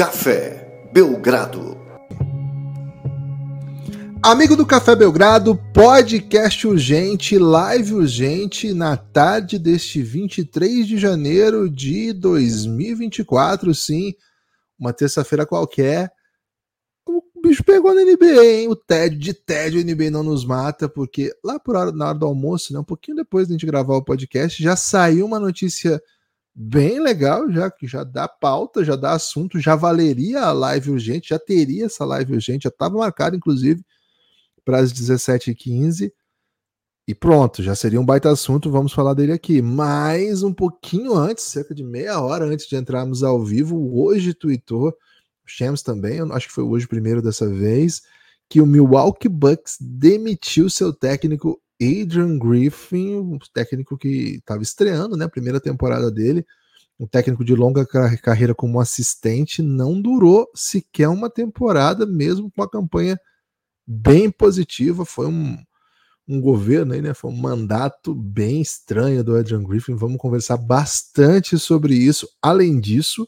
Café Belgrado. Amigo do Café Belgrado, podcast urgente, live urgente na tarde deste 23 de janeiro de 2024, sim, uma terça-feira qualquer. O bicho pegou na NBA, hein? O tédio de tédio, a NBA não nos mata, porque lá por hora, na hora do almoço, né, um pouquinho depois de a gente gravar o podcast, já saiu uma notícia bem legal, já que já dá pauta, já dá assunto, já valeria a live urgente, já teria essa live urgente, já estava marcado, inclusive, para as 17h15. E pronto, já seria um baita assunto, vamos falar dele aqui. Mas um pouquinho antes, cerca de meia hora antes de entrarmos ao vivo, hoje tweetou, o Shams também, acho que foi hoje primeiro dessa vez, que o Milwaukee Bucks demitiu seu técnico Adrian Griffin, um técnico que estava estreando, né, a primeira temporada dele, um técnico de longa carreira como assistente, não durou sequer uma temporada, mesmo com a campanha bem positiva. Foi um, um governo aí, né? Foi um mandato bem estranho do Adrian Griffin. Vamos conversar bastante sobre isso. Além disso,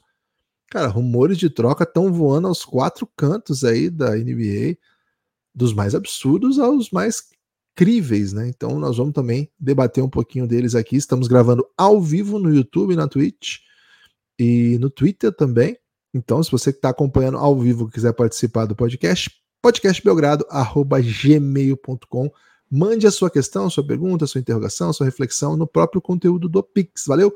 cara, rumores de troca estão voando aos quatro cantos aí da NBA, dos mais absurdos aos mais críveis, né? Então nós vamos também debater um pouquinho deles aqui. Estamos gravando ao vivo no YouTube, na Twitch e no Twitter também. Então, se você que está acompanhando ao vivo quiser participar do podcast, podcastbelgrado@gmail.com. Mande a sua questão, sua pergunta, sua interrogação, sua reflexão no próprio conteúdo do Pix. Valeu?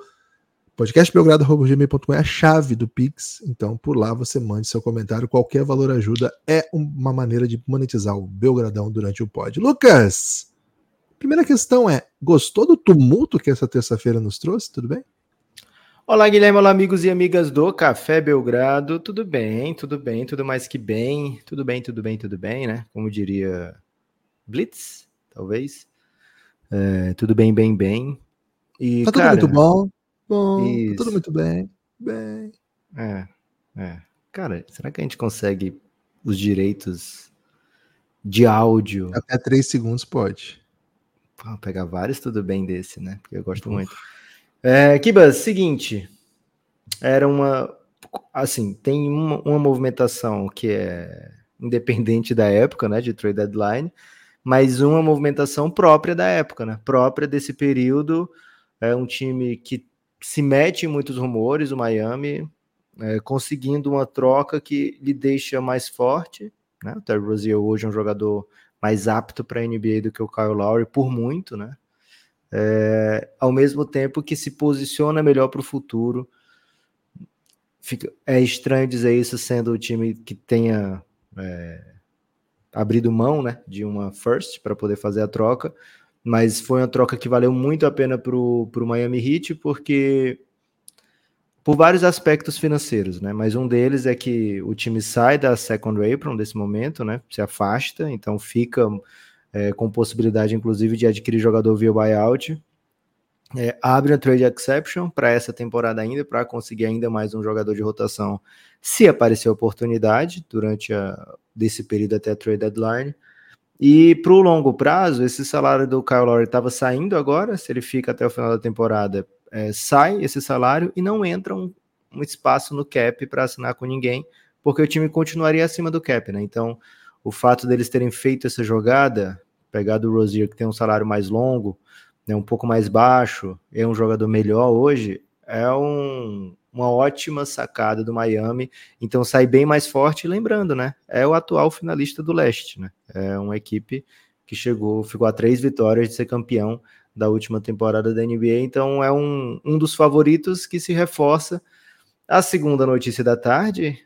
podcastbelgrado.gmail.com é a chave do Pix, então por lá você mande seu comentário, qualquer valor ajuda, é uma maneira de monetizar o Belgradão durante o pod. Lucas, primeira questão é, gostou do tumulto que essa terça-feira nos trouxe, tudo bem? Olá Guilherme, olá amigos e amigas do Café Belgrado, tudo bem, tudo bem, tudo mais que bem, tudo bem, tudo bem, tudo bem, né? Como diria Blitz, talvez, é, tudo bem, bem, bem. E, tá cara, tudo muito bom, Bom, tá tudo muito bem. Bem. É, é. Cara, será que a gente consegue os direitos de áudio? Até três segundos pode. Vou pegar vários tudo bem desse, né? Porque eu gosto muito. É, Kibas, seguinte. Era uma. Assim, tem uma, uma movimentação que é independente da época, né? De trade deadline, mas uma movimentação própria da época, né? Própria desse período. É um time que se mete em muitos rumores, o Miami, é, conseguindo uma troca que lhe deixa mais forte. Né? O Terry Rozier hoje é um jogador mais apto para a NBA do que o Kyle Lowry, por muito, né? É, ao mesmo tempo que se posiciona melhor para o futuro. Fica, é estranho dizer isso sendo o time que tenha é, abrido mão né, de uma first para poder fazer a troca, mas foi uma troca que valeu muito a pena para o Miami Heat, porque por vários aspectos financeiros, né? Mas um deles é que o time sai da second apron desse momento, né? Se afasta, então fica é, com possibilidade, inclusive, de adquirir jogador via buyout. É, abre a trade exception para essa temporada ainda, para conseguir ainda mais um jogador de rotação, se aparecer oportunidade durante a, desse período até a trade deadline. E para o longo prazo, esse salário do Kyle Lowry estava saindo agora, se ele fica até o final da temporada, é, sai esse salário e não entra um, um espaço no cap para assinar com ninguém, porque o time continuaria acima do cap, né? Então, o fato deles terem feito essa jogada, pegado o Rozier, que tem um salário mais longo, né, um pouco mais baixo, é um jogador melhor hoje, é um, uma ótima sacada do Miami, então sai bem mais forte, lembrando, né? É o atual finalista do leste, né? É uma equipe que chegou, ficou a três vitórias de ser campeão da última temporada da NBA, então é um, um dos favoritos que se reforça. A segunda notícia da tarde,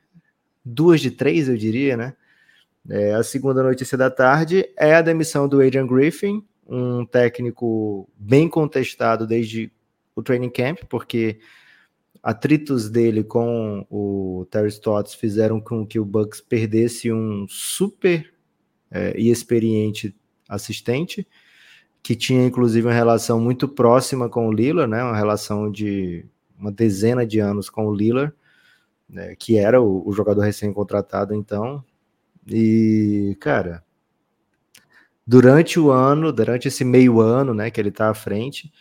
duas de três, eu diria, né? É, a segunda notícia da tarde é a demissão do Adrian Griffin, um técnico bem contestado desde o training camp, porque atritos dele com o Terry Stotts fizeram com que o Bucks perdesse um super é, e experiente assistente, que tinha inclusive uma relação muito próxima com o Lillard, né, uma relação de uma dezena de anos com o Lillard, né, que era o, o jogador recém-contratado então, e, cara, durante o ano, durante esse meio ano, né, que ele está à frente,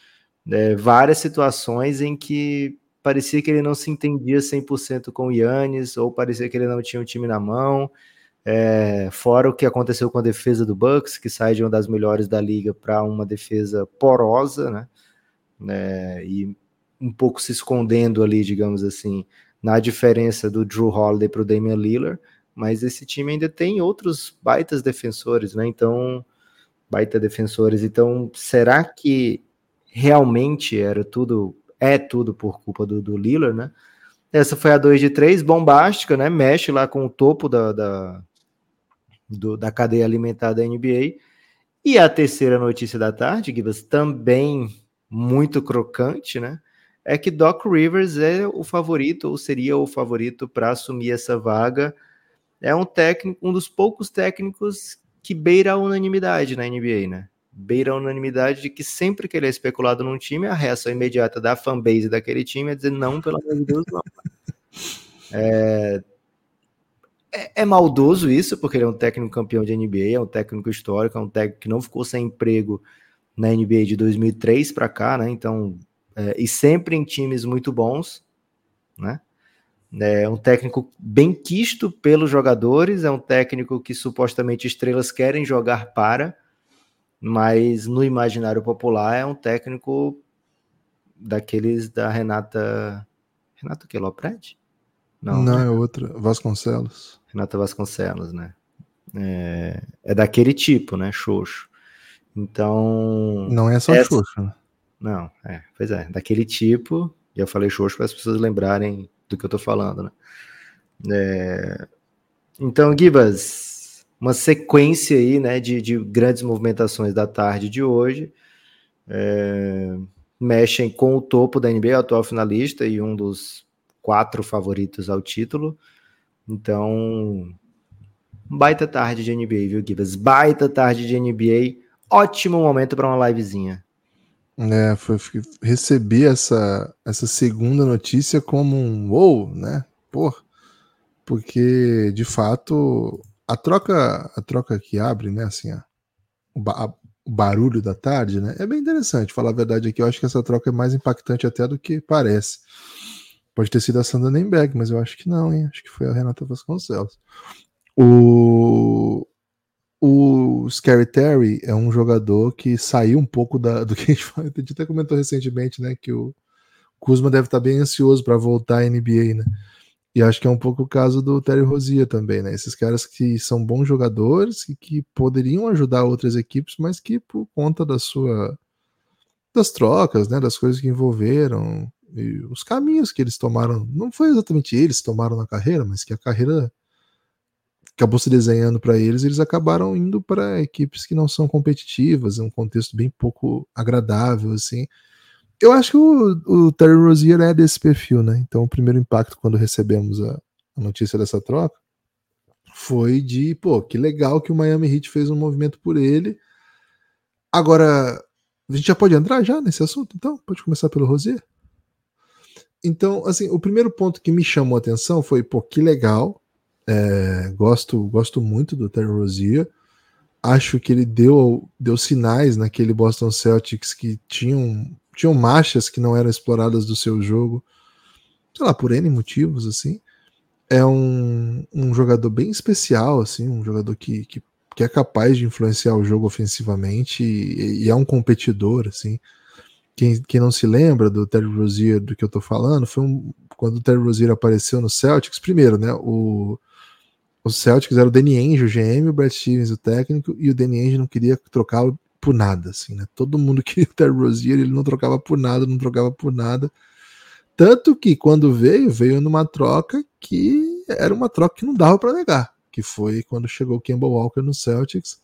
é, várias situações em que parecia que ele não se entendia 100% com o Yannis, ou parecia que ele não tinha um time na mão. É, fora o que aconteceu com a defesa do Bucks, que sai de uma das melhores da liga para uma defesa porosa, né? É, e um pouco se escondendo ali, digamos assim, na diferença do Drew Holiday para o Damian Lillard, mas esse time ainda tem outros baitas defensores, né? Então, baita defensores. Então, será que realmente era tudo, é tudo por culpa do, do Lillard, né? Essa foi a 2 de 3, bombástica, né? Mexe lá com o topo da, da, do, da cadeia alimentar da NBA. E a terceira notícia da tarde, Gibas, também muito crocante, né? É que Doc Rivers é o favorito, ou seria o favorito para assumir essa vaga. É um técnico, um dos poucos técnicos que beira a unanimidade na NBA, né? Beira a unanimidade de que sempre que ele é especulado num time, a reação imediata da fanbase daquele time é dizer não, pelo amor de Deus, não. É, é, é, maldoso isso, porque ele é um técnico campeão de NBA, é um técnico histórico, é um técnico que não ficou sem emprego na NBA de 2003 para cá, né? Então, é, e sempre em times muito bons, né? É um técnico bem quisto pelos jogadores, é um técnico que supostamente estrelas querem jogar para, mas no imaginário popular é um técnico daqueles da Renata. Renata que? Lopred? Não, Não né? é outra. Vasconcelos. Renata Vasconcelos, né? É, é daquele tipo, né? Xoxo. Então. Não é só essa... Xoxo, né? Não, é, pois é, daquele tipo. E eu falei Xoxo para as pessoas lembrarem do que eu tô falando, né? É... Então, Gibas, uma sequência aí, né, de, de grandes movimentações da tarde de hoje. É... Mexem com o topo da NBA, atual finalista e um dos quatro favoritos ao título. Então, baita tarde de NBA, viu, Gibas? Baita tarde de NBA. Ótimo momento para uma livezinha. É, foi, recebi essa, essa segunda notícia como um wow, né? Pô, porque de fato a troca a troca que abre, né? Assim, a, o, a, o barulho da tarde, né? É bem interessante. Falar a verdade aqui, eu acho que essa troca é mais impactante até do que parece. Pode ter sido a Sandra Nemberg, mas eu acho que não, hein? Acho que foi a Renata Vasconcelos. O, o Scary Terry é um jogador que saiu um pouco da, do que a gente, a gente até comentou recentemente, né? Que o Kuzma deve estar bem ansioso para voltar à NBA, né? E acho que é um pouco o caso do Terry Rozier também, né? Esses caras que são bons jogadores e que poderiam ajudar outras equipes, mas que por conta da sua das trocas, né, das coisas que envolveram e os caminhos que eles tomaram, não foi exatamente eles que tomaram na carreira, mas que a carreira acabou se desenhando para eles, eles acabaram indo para equipes que não são competitivas, é um contexto bem pouco agradável, assim. Eu acho que o, o Terry Rozier é desse perfil, né? Então, o primeiro impacto quando recebemos a, a notícia dessa troca foi de, pô, que legal que o Miami Heat fez um movimento por ele. Agora, a gente já pode entrar já nesse assunto, então? Pode começar pelo Rozier? Então, assim, o primeiro ponto que me chamou a atenção foi, pô, que legal é, gosto, gosto muito do Terry Rozier. Acho que ele deu, deu sinais naquele Boston Celtics que tinham, tinham marchas que não eram exploradas do seu jogo, sei lá, por N motivos, assim. É um, um jogador bem especial, assim, um jogador que, que, que é capaz de influenciar o jogo ofensivamente e, e é um competidor, assim. Quem, quem, não se lembra do Terry Rozier, do que eu tô falando, foi um, quando o Terry Rozier apareceu no Celtics, primeiro, né, o, os Celtics era o Danny Ainge, o GM, o Brad Stevens, o técnico, e o Danny Ainge não queria trocá-lo por nada, assim, né? Todo mundo queria o Terry Rozier, ele não trocava por nada, não trocava por nada. Tanto que quando veio, veio numa troca que era uma troca que não dava para negar, que foi quando chegou o Kemba Walker no Celtics,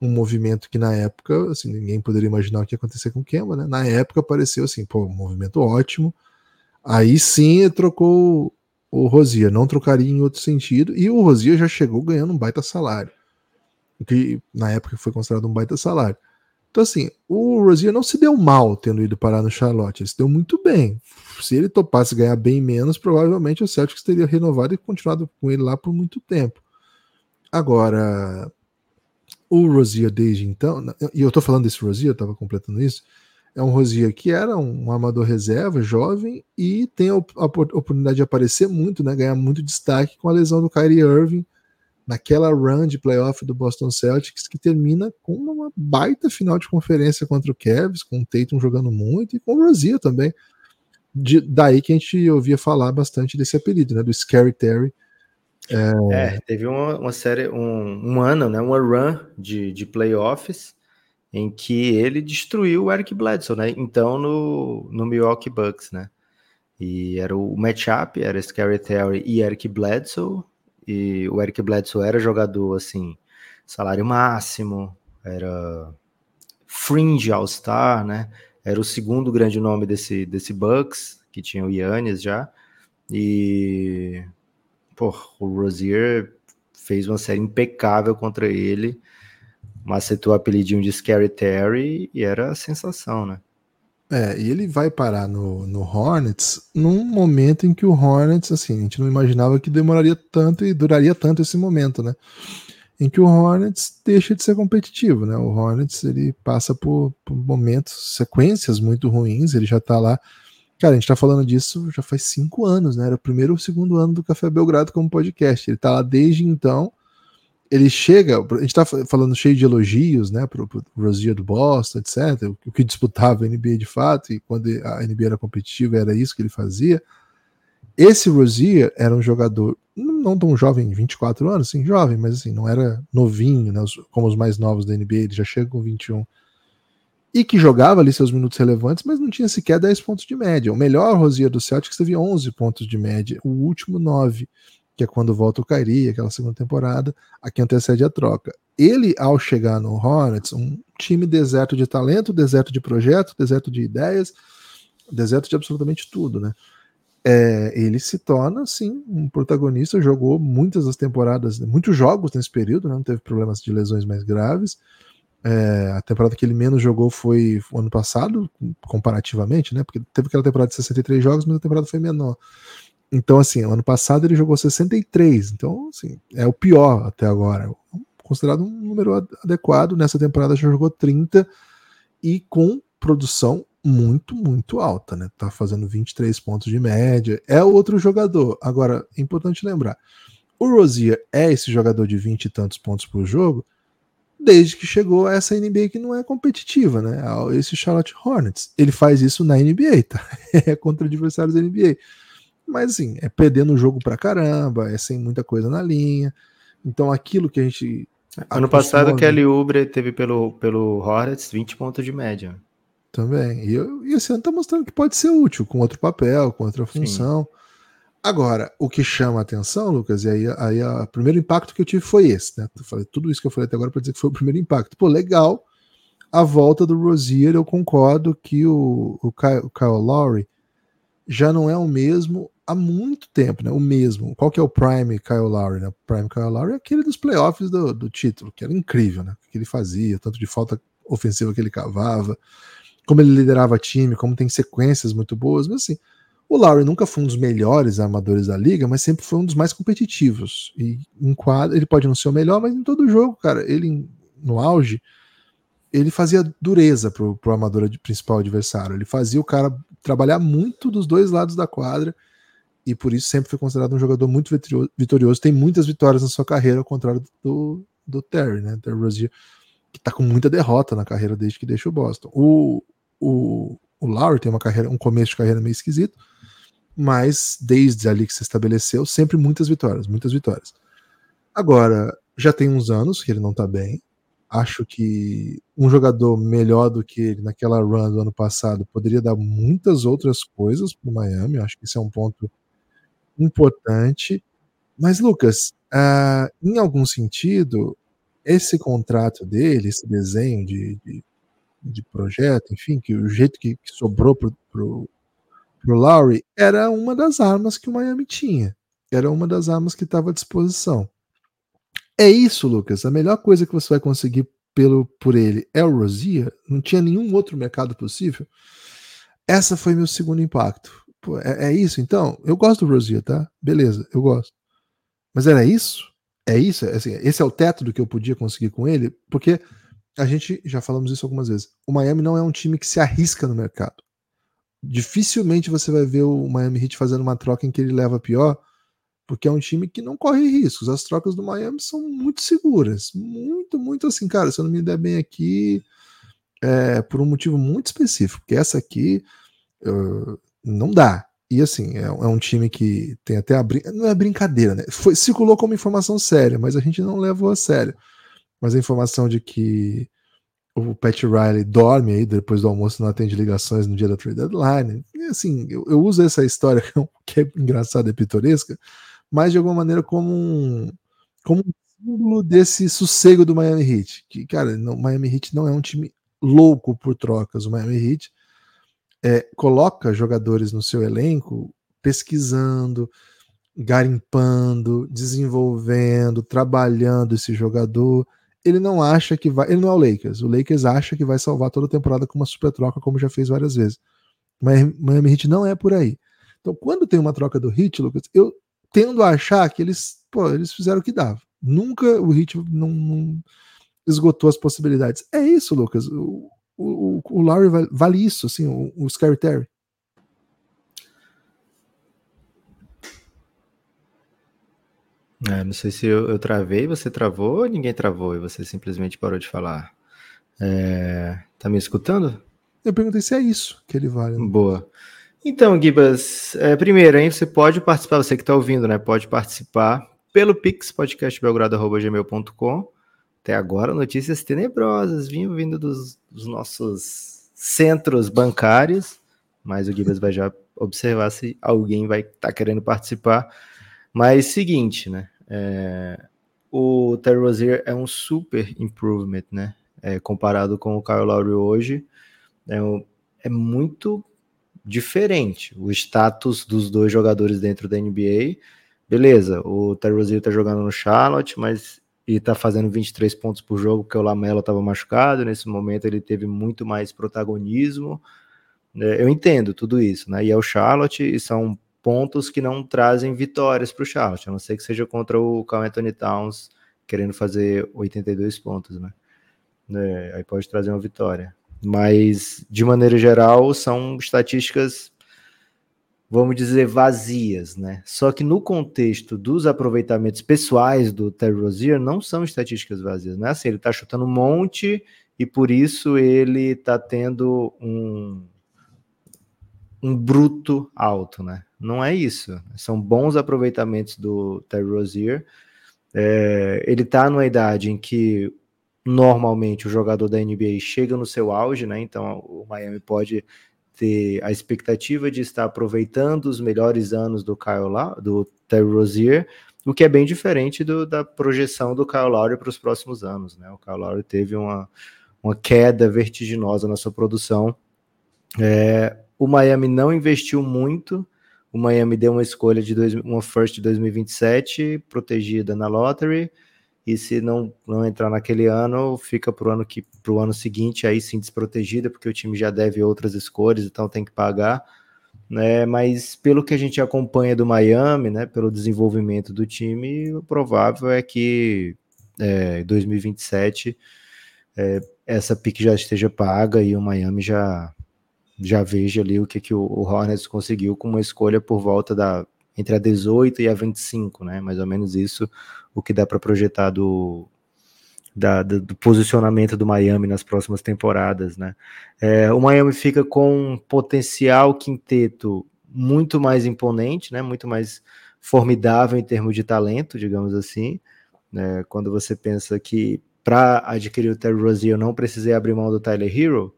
um movimento que na época, assim, ninguém poderia imaginar o que ia acontecer com o Kemba, né? Na época pareceu assim, pô, um movimento ótimo. Aí sim trocou o Rosier, não trocaria em outro sentido, e o Rosier já chegou ganhando um baita salário, que na época foi considerado um baita salário. Então, assim, o Rosier não se deu mal tendo ido parar no Charlotte, ele se deu muito bem. Se ele topasse ganhar bem menos, provavelmente o Celtics teria renovado e continuado com ele lá por muito tempo. Agora, o Rosier desde então, e eu tô falando desse Rosier, eu tava completando isso, É um Rosier que era um amador reserva, jovem, e tem a oportunidade de aparecer muito, né? Ganhar muito destaque com a lesão do Kyrie Irving naquela run de playoff do Boston Celtics que termina com uma baita final de conferência contra o Cavs, com o Tatum jogando muito e com o Rosier também. De, daí que a gente ouvia falar bastante desse apelido, né? Do Scary Terry. É, é teve uma, uma, série, um, um ano, né? Uma run de, de playoffs em que ele destruiu o Eric Bledsoe, né? Então no, no Milwaukee Bucks, né? E era o matchup, era Scary Terry e Eric Bledsoe, e o Eric Bledsoe era jogador assim, salário máximo, era fringe All-Star, né? Era o segundo grande nome desse, desse Bucks, que tinha o Yannis já. E pô, o Rozier fez uma série impecável contra ele macetou o apelidinho de Scary Terry e era a sensação, né? É, e ele vai parar no, no Hornets num momento em que o Hornets, assim, a gente não imaginava que demoraria tanto e duraria tanto esse momento, né? Em que o Hornets deixa de ser competitivo, né? O Hornets ele passa por, por momentos, sequências muito ruins, ele já tá lá. Cara, a gente tá falando disso já faz cinco anos, né? Era o primeiro ou segundo ano do Café Belgrado como podcast. Ele tá lá desde então ele chega, a gente tá falando cheio de elogios, né, pro, pro Rosier do Boston, etc, o que disputava a NBA de fato, e quando a NBA era competitiva era isso que ele fazia. Esse Rosier era um jogador não tão jovem, 24 anos, sim, jovem, mas assim, não era novinho, né, como os mais novos da NBA, ele já chega com 21. E que jogava ali seus minutos relevantes, mas não tinha sequer 10 pontos de média. O melhor Rosier do Celtics teve 11 pontos de média, o último 9 que é quando volta o Kairi, aquela segunda temporada, a que antecede a troca. Ele, ao chegar no Hornets, um time deserto de talento, deserto de projeto, deserto de ideias, deserto de absolutamente tudo, né? É, ele se torna, sim, um protagonista, jogou muitas das temporadas, muitos jogos nesse período, né? não teve problemas de lesões mais graves. É, a temporada que ele menos jogou foi o ano passado, comparativamente, né? Porque teve aquela temporada de 63 jogos, mas a temporada foi menor. Então, assim, ano passado ele jogou 63, então, assim, é o pior até agora. Considerado um número adequado, nessa temporada já jogou 30 e com produção muito, muito alta, né? Tá fazendo 23 pontos de média. É outro jogador. Agora, é importante lembrar: o Rosier é esse jogador de 20 e tantos pontos por jogo desde que chegou a essa NBA que não é competitiva, né? Esse Charlotte Hornets. Ele faz isso na NBA, tá? É contra adversários da NBA. Mas assim, é perdendo o jogo pra caramba, é sem muita coisa na linha. Então aquilo que a gente. Ano passado, o Kelly Ubre teve pelo, pelo Hornets 20 pontos de média. Também. E, e esse ano tá mostrando que pode ser útil, com outro papel, com outra função. Sim. Agora, o que chama a atenção, Lucas, e aí, aí o primeiro impacto que eu tive foi esse, né? Eu falei, tudo isso que eu falei até agora para dizer que foi o primeiro impacto. Pô, legal. A volta do Rozier, eu concordo que o, o, Kyle, o Kyle Lowry já não é o mesmo há muito tempo, né? O mesmo. Qual que é o Prime Kyle Lowry, né? O Prime Kyle Lowry é aquele dos playoffs do, do título, que era incrível, né? O que ele fazia, tanto de falta ofensiva que ele cavava, como ele liderava time, como tem sequências muito boas, mas assim, o Lowry nunca foi um dos melhores armadores da liga, mas sempre foi um dos mais competitivos. E em quadra, ele pode não ser o melhor, mas em todo jogo, cara, ele no auge, ele fazia dureza pro, pro armador principal adversário. Ele fazia o cara trabalhar muito dos dois lados da quadra e por isso sempre foi considerado um jogador muito vitorioso. Tem muitas vitórias na sua carreira, ao contrário do, do Terry, né? Terry Rozier, que tá com muita derrota na carreira desde que deixa o Boston. O, o, o Lowry tem uma carreira, um começo de carreira meio esquisito, mas desde ali que se estabeleceu, sempre muitas vitórias, muitas vitórias. Agora, já tem uns anos que ele não tá bem. Acho que um jogador melhor do que ele naquela run do ano passado poderia dar muitas outras coisas para o Miami. Acho que esse é um ponto importante. Mas, Lucas, uh, em algum sentido, esse contrato dele, esse desenho de, de, de projeto, enfim, que o jeito que, que sobrou pro, pro, pro Lowry era uma das armas que o Miami tinha. Era uma das armas que estava à disposição. É isso, Lucas. A melhor coisa que você vai conseguir pelo, por ele é o Rozier. Não tinha nenhum outro mercado possível. Essa foi meu segundo impacto. Pô, é, é, isso então? Eu gosto do Rosier, tá? Beleza, eu gosto. Mas era isso? É isso? É assim, esse é o teto do que eu podia conseguir com ele? Porque a gente já falamos isso algumas vezes. O Miami não é um time que se arrisca no mercado. Dificilmente você vai ver o Miami Heat fazendo uma troca em que ele leva pior, porque é um time que não corre riscos. As trocas do Miami são muito seguras, muito, muito assim, cara. Se eu não me der bem aqui, é por um motivo muito específico, porque essa aqui uh, não dá. E assim, é, é, um time que tem até a não é brincadeira, né? Foi, circulou como informação séria, mas a gente não levou a sério mas a informação de que o Pat Riley dorme aí depois do almoço, não atende ligações no dia da trade deadline. E assim, eu, eu uso essa história que é engraçada e pitoresca, mas de alguma maneira como um, como um símbolo desse sossego do Miami Heat. Que, cara, o Miami Heat não é um time louco por trocas. O Miami Heat é, coloca jogadores no seu elenco pesquisando, garimpando, desenvolvendo, trabalhando esse jogador ele não acha que vai. Ele não é o Lakers. O Lakers acha que vai salvar toda a temporada com uma super troca, como já fez várias vezes. Mas Miami Heat não é por aí. Então, quando tem uma troca do Heat, Lucas, eu tendo a achar que eles, pô, eles fizeram o que dava. Nunca o Heat não, não esgotou as possibilidades. É isso, Lucas. O, o Larry vale, vale isso, assim, o, o Scary Terry. É, não sei se eu, eu, travei, você travou ou ninguém travou e você simplesmente parou de falar. É, tá me escutando? Eu perguntei se é isso que ele vale. Né? Boa. Então, Gibas, é, primeiro, hein, você pode participar, você que está ouvindo, né? Pode participar pelo Pix, podcastbelgrado.gmail.com. Até agora, notícias tenebrosas vinham vindo dos, dos nossos centros bancários, mas o Gibas vai já observar se alguém vai estar tá querendo participar. Mas seguinte, né? É, o Terry Rozier é um super improvement, né? É, comparado com o Kyle Lowry hoje, é, um, é muito diferente o status dos dois jogadores dentro da NBA. Beleza, o Terry Rozier tá jogando no Charlotte, mas e tá fazendo 23 pontos por jogo porque o Lamelo estava machucado. Nesse momento ele teve muito mais protagonismo. É, eu entendo tudo isso, né? E é o Charlotte e são pontos que não trazem vitórias para o Charlotte, a não ser que seja contra o Carl Anthony Towns querendo fazer 82 pontos, né? É, aí pode trazer uma vitória. Mas, de maneira geral, são estatísticas, vamos dizer, vazias, né? Só que no contexto dos aproveitamentos pessoais do Terry Rozier, não são estatísticas vazias, não é assim, ele tá chutando um monte e por isso ele tá tendo um, um bruto alto, né? Não é isso. São bons aproveitamentos do Terry Rozier. É, ele está numa idade em que normalmente o jogador da NBA chega no seu auge, né? Então o Miami pode ter a expectativa de estar aproveitando os melhores anos do Kyle La do Terry Rozier, o que é bem diferente do, da projeção do Kyle Lowry para os próximos anos, né? O Kyle Lowry teve uma, uma queda vertiginosa na sua produção. É, o Miami não investiu muito. O Miami deu uma escolha de dois, uma first de 2027 protegida na lottery. E se não, não entrar naquele ano, fica para o ano, que, ano seguinte, aí sim desprotegida, porque o time já deve outras escolhas, então tem que pagar. Né? Mas pelo que a gente acompanha do Miami, né, pelo desenvolvimento do time, o provável é que é, 2027 é, essa pique já esteja paga e o Miami já já vejo ali o que, que o Hornets conseguiu com uma escolha por volta da entre a 18 e a 25, né? Mais ou menos isso, o que dá para projetar do, da, do, do, posicionamento do Miami nas próximas temporadas, né? É, o Miami fica com um potencial quinteto muito mais imponente, né? Muito mais formidável em termos de talento, digamos assim. Né? Quando você pensa que para adquirir o Terry Rozier eu não precisei abrir mão do Tyler Hero,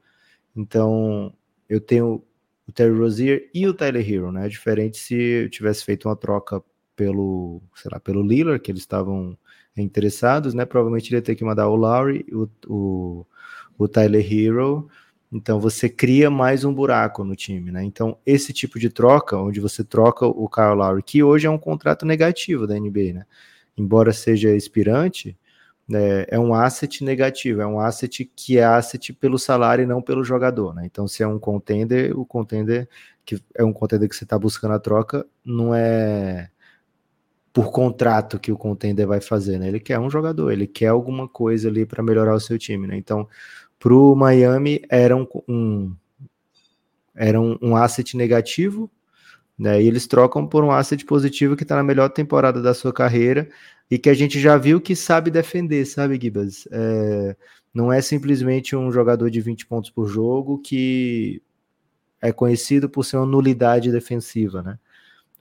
então eu tenho o Terry Rozier e o Tyler Hero, né? É diferente se tivesse feito uma troca pelo, sei lá, pelo Lillard, que eles estavam interessados, né? Provavelmente ele ia ter que mandar o Lowry, o, o, o Tyler Hero. Então você cria mais um buraco no time, né? Então esse tipo de troca, onde você troca o Kyle Lowry, que hoje é um contrato negativo da NBA, né? Embora seja expirante, é, é, um asset negativo, é um asset que é asset pelo salário e não pelo jogador, né? Então, se é um contender, o contender que é um contender que você está buscando a troca, não é por contrato que o contender vai fazer, né? Ele quer um jogador, ele quer alguma coisa ali para melhorar o seu time, né? Então, para o Miami era um, um era um, um, asset negativo, né? E eles trocam por um asset positivo que está na melhor temporada da sua carreira e que a gente já viu que sabe defender, sabe, Gibas? É, não é simplesmente um jogador de 20 pontos por jogo que é conhecido por ser uma nulidade defensiva, né?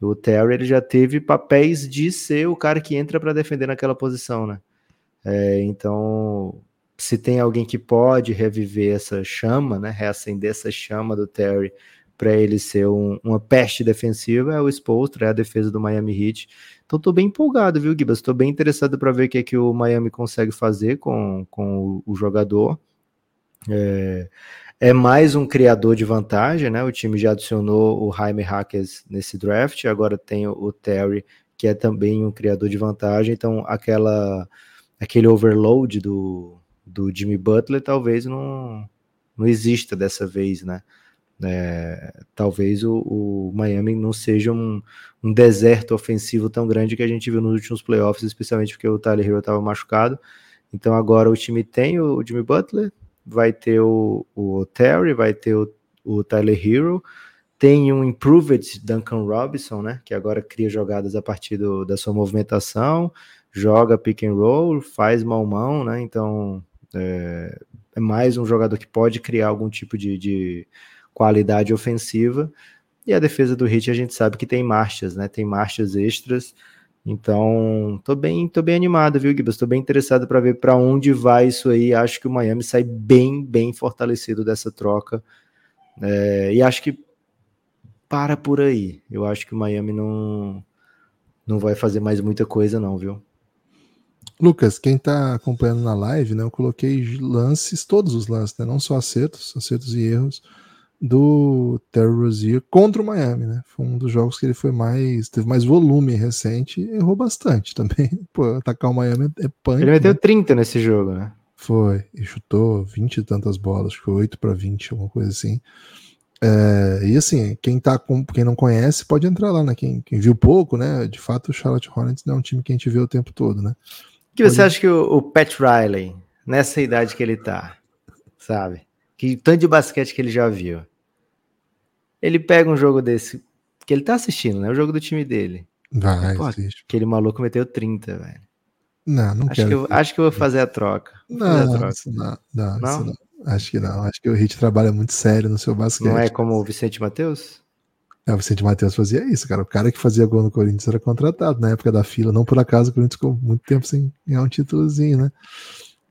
O Terry ele já teve papéis de ser o cara que entra para defender naquela posição, né? É, então, se tem alguém que pode reviver essa chama, né, reacender essa chama do Terry para ele ser um, uma peste defensiva, é o Spolstra, é a defesa do Miami Heat. Então, estou bem empolgado, viu, Gibas? Estou bem interessado para ver o que, é que o Miami consegue fazer com, com o, o jogador. É, é mais um criador de vantagem, né? O time já adicionou o Jaime Hackers nesse draft, agora tem o Terry, que é também um criador de vantagem, então aquela aquele overload do, do Jimmy Butler talvez não, não exista dessa vez, né? É, talvez o, o, Miami não seja um, um, deserto ofensivo tão grande que a gente viu nos últimos playoffs, especialmente porque o Tyler Hero estava machucado. Então agora o time tem o Jimmy Butler, vai ter o, o Terry, vai ter o, Tyler Hero, tem um Improved Duncan Robinson, né, que agora cria jogadas a partir do, da sua movimentação, joga pick and roll, faz mão-mão, né, então é, é, mais um jogador que pode criar algum tipo de, de qualidade ofensiva, e a defesa do Heat a gente sabe que tem marchas, né, tem marchas extras, então, tô bem, tô bem animado, viu, Gibas? Tô bem interessado para ver para onde vai isso aí. Acho que o Miami sai bem, bem fortalecido dessa troca. É, e acho que para por aí. Eu acho que o Miami não, não vai fazer mais muita coisa, não, viu? Lucas, quem tá acompanhando na live, né? Eu coloquei lances, todos os lances, né? Não só acertos, acertos e erros do Terry Rozier contra o Miami, né? Foi um dos jogos que ele foi mais. teve mais volume recente e errou bastante também. Pô, atacar o Miami é punk. Ele meteu né? 30 nesse jogo, né? Foi, e chutou 20 e tantas bolas, acho que 8 para 20, alguma coisa assim. É, e assim, quem tá com, quem não conhece pode entrar lá, né? Quem, quem, viu pouco, né? De fato, o Charlotte Hornets não é um time que a gente vê o tempo todo, né? O que você acha que o, o Pat Riley, nessa idade que ele tá, sabe? Que tanto de basquete que ele já viu, ele pega um jogo desse, que ele tá assistindo, né? O jogo do time dele. Vai, Pô, Aquele maluco meteu 30, velho. Não, não acho quero. Que eu, acho que eu vou fazer a troca. Não, a troca. Não, não, não? não, Acho que não. Acho que o Hit trabalha muito sério no seu basquete. Não é como o Vicente Matheus? É, o Vicente Matheus fazia isso, cara. O cara que fazia gol no Corinthians era contratado na época da fila. Não por acaso o Corinthians ficou muito tempo sem ganhar um títulozinho, né?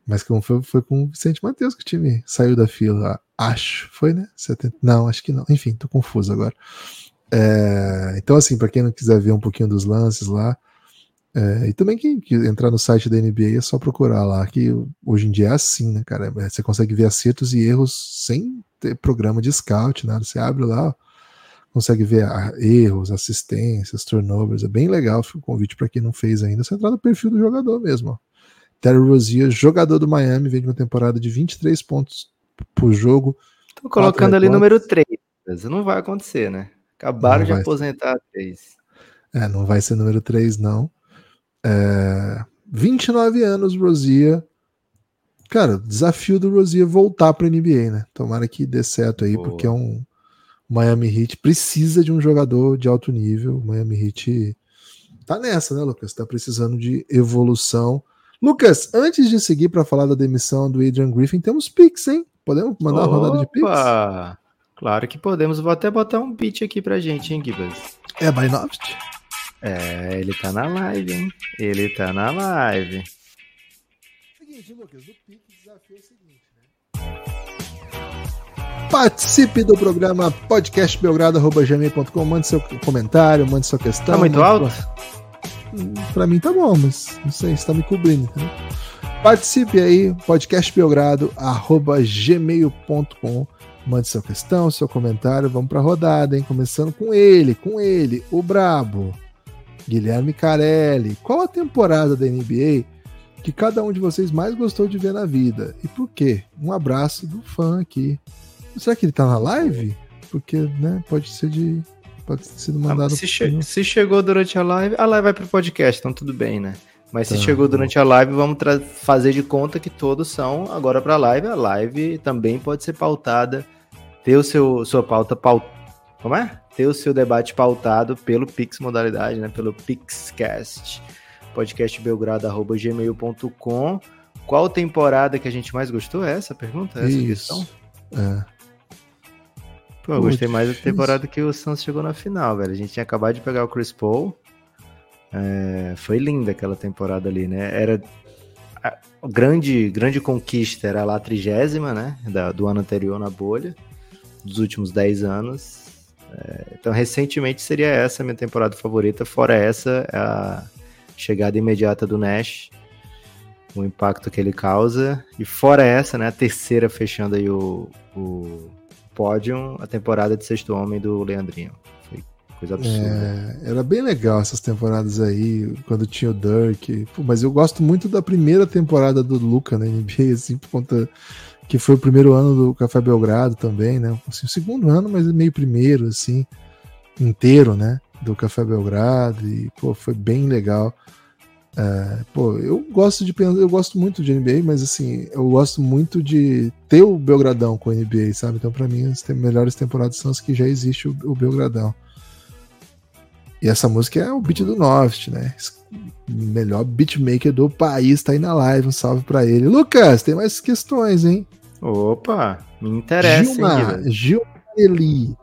Mas como foi, foi com o Vicente Matheus que o time saiu da fila. Acho, foi, né? 70, não, acho que não. Enfim, tô confuso agora. É, então, assim, para quem não quiser ver um pouquinho dos lances lá, é, e também quem, quem entrar no site da NBA é só procurar lá, que hoje em dia é assim, né, cara? É, você consegue ver acertos e erros sem ter programa de scout, nada. Você abre lá, ó, consegue ver erros, assistências, turnovers. É bem legal. o convite para quem não fez ainda. Você entrar no perfil do jogador mesmo. Ó. Terry Rozier, jogador do Miami, vem de uma temporada de 23 pontos por jogo. Tô colocando ali número 3. Não vai acontecer, né? Acabaram de aposentar 3. É, não vai ser número 3, não. É, 29 anos, Rozier. Cara, desafio do Rozier voltar para NBA, né? Tomara que dê certo aí, Boa. porque é um Miami Heat precisa de um jogador de alto nível. O Miami Heat tá nessa, né, Lucas? Tá precisando de evolução. Lucas, antes de seguir para falar da demissão do Adrian Griffin, temos Pix, hein? Podemos mandar Opa! uma rodada de Pix? Claro que podemos. Vou até botar um beat aqui pra gente, hein, Gibas? É Bainovst? É, ele tá na live, hein? Ele tá na live. Seguinte, Lucas, o Pix desafio é o seguinte, né? Participe do programa podcastbelgrado.gmail.com, mande seu comentário, mande sua questão. Tá muito alto? Pra mim tá bom, mas não sei se tá me cobrindo. Né? Participe aí, podcastbelgrado.gmail.com. Mande sua questão, seu comentário. Vamos pra rodada, hein? Começando com ele, com ele, o Brabo, Guilherme Carelli. Qual a temporada da NBA que cada um de vocês mais gostou de ver na vida? E por quê? Um abraço do fã aqui. Será que ele tá na live? Porque, né, pode ser de Pode ter sido mandado. Ah, se, che se, chegou durante a live, a live vai pro podcast, então tudo bem, né? Mas Tá, se chegou durante a live, vamos fazer de conta que todos são agora pra live. A live também pode ser pautada, ter o seu sua pauta paut... Como é? Ter o seu debate pautado pelo Pix modalidade, né? Pelo Pixcast. podcastbelgrado.gmail.com Qual temporada que a gente mais gostou? É essa a pergunta? Essa a questão? Isso. É. Pô, eu gostei mais da temporada que o Suns chegou na final, velho. A gente tinha acabado de pegar o Chris Paul. É, foi linda aquela temporada ali, né? Era a a grande, grande conquista era lá a trigésima, né? Da- do ano anterior na bolha, dos últimos 10 anos. É, então, recentemente seria essa a minha temporada favorita. Fora essa, a chegada imediata do Nash, o impacto que ele causa. E fora essa, né? A terceira fechando aí o, o pódio, a temporada de sexto homem do Leandrinho. Foi coisa absurda. É, era bem legal essas temporadas aí, quando tinha o Dirk. Pô, mas eu gosto muito da primeira temporada do Luca na NBA, assim, por conta que foi o primeiro ano do Café Belgrado também, né? Assim, o segundo ano, mas meio primeiro, assim, inteiro, né? Do Café Belgrado. E, pô, foi bem legal. É, pô, eu gosto de pensar, eu gosto muito de NBA, mas assim, eu gosto muito de ter o Belgradão com a NBA, sabe? Então, pra mim, as te- melhores temporadas são as que já existe o, o Belgradão. E essa música é o beat do Noft, né? Melhor beatmaker do país, tá aí na live. Um salve pra ele. Lucas, tem mais questões, hein? Opa, me interessa, hein, Gilmar, Guilherme? Gilmar Eli.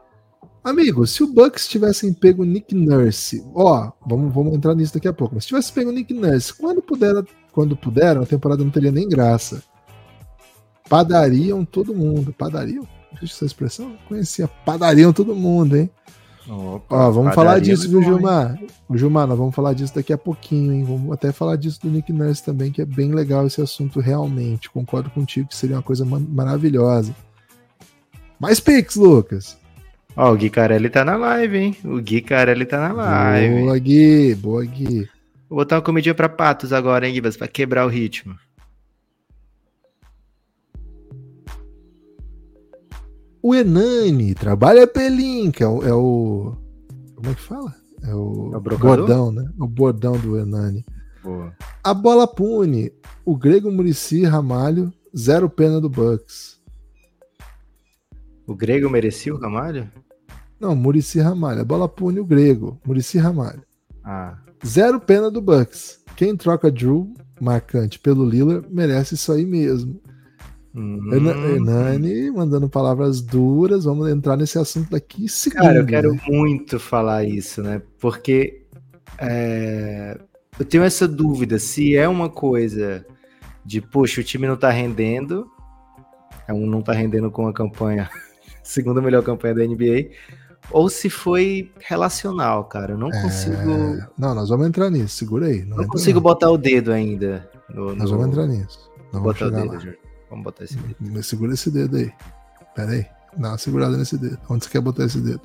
Amigo, se o Bucks tivessem pego o Nick Nurse, ó, vamos, vamos entrar nisso daqui a pouco, mas se tivesse pego Nick Nurse, quando puderam, quando puderam, a temporada não teria nem graça. Padariam todo mundo. Padariam? Existe essa expressão? Conhecia. Padariam todo mundo, hein? Opa, Ó, vamos falar disso, é viu? Gilmar? O Gilmar, nós vamos falar disso daqui a pouquinho, hein? Vamos até falar disso do Nick Nurse também, que é bem legal esse assunto realmente. Concordo contigo que seria uma coisa ma- maravilhosa. Mais Pix, Lucas. Ó, o Gui Carelli tá na live, hein? O Gui Carelli tá na live. Boa, Gui. Boa, Gui. Vou botar uma comidinha pra patos agora, hein, Gibas? Pra quebrar o ritmo. O Enani trabalha pelinca. É o, é o- Como é que fala? É o, É o bordão, né? O bordão do Enani. Boa. A bola pune. O grego Murici Ramalho, zero pena do Bucks. O grego merecia o Ramalho? Não, Murici Ramalho. A bola pune o grego. Murici Ramalho. Ah, Zero pena do Bucks. Quem troca Drew marcante pelo Lillard merece isso aí mesmo. hum, Hernani mandando palavras duras. Vamos entrar nesse assunto daqui em segundo. Cara, eu quero né? muito falar isso, né? Porque é, eu tenho essa dúvida se é uma coisa de, poxa, o time não tá rendendo, é um não tá rendendo com a campanha, segunda melhor campanha da NBA, ou se foi relacional, cara. Eu não consigo, É, Não, nós vamos entrar nisso. Segura aí. Não não consigo não. botar o dedo ainda. No, Nós no- vamos entrar nisso. Nós vamos botar o dedo, lá. Vamos botar esse dedo. Segura esse dedo aí. Pera aí. Dá uma segurada nesse dedo. Onde você quer botar esse dedo?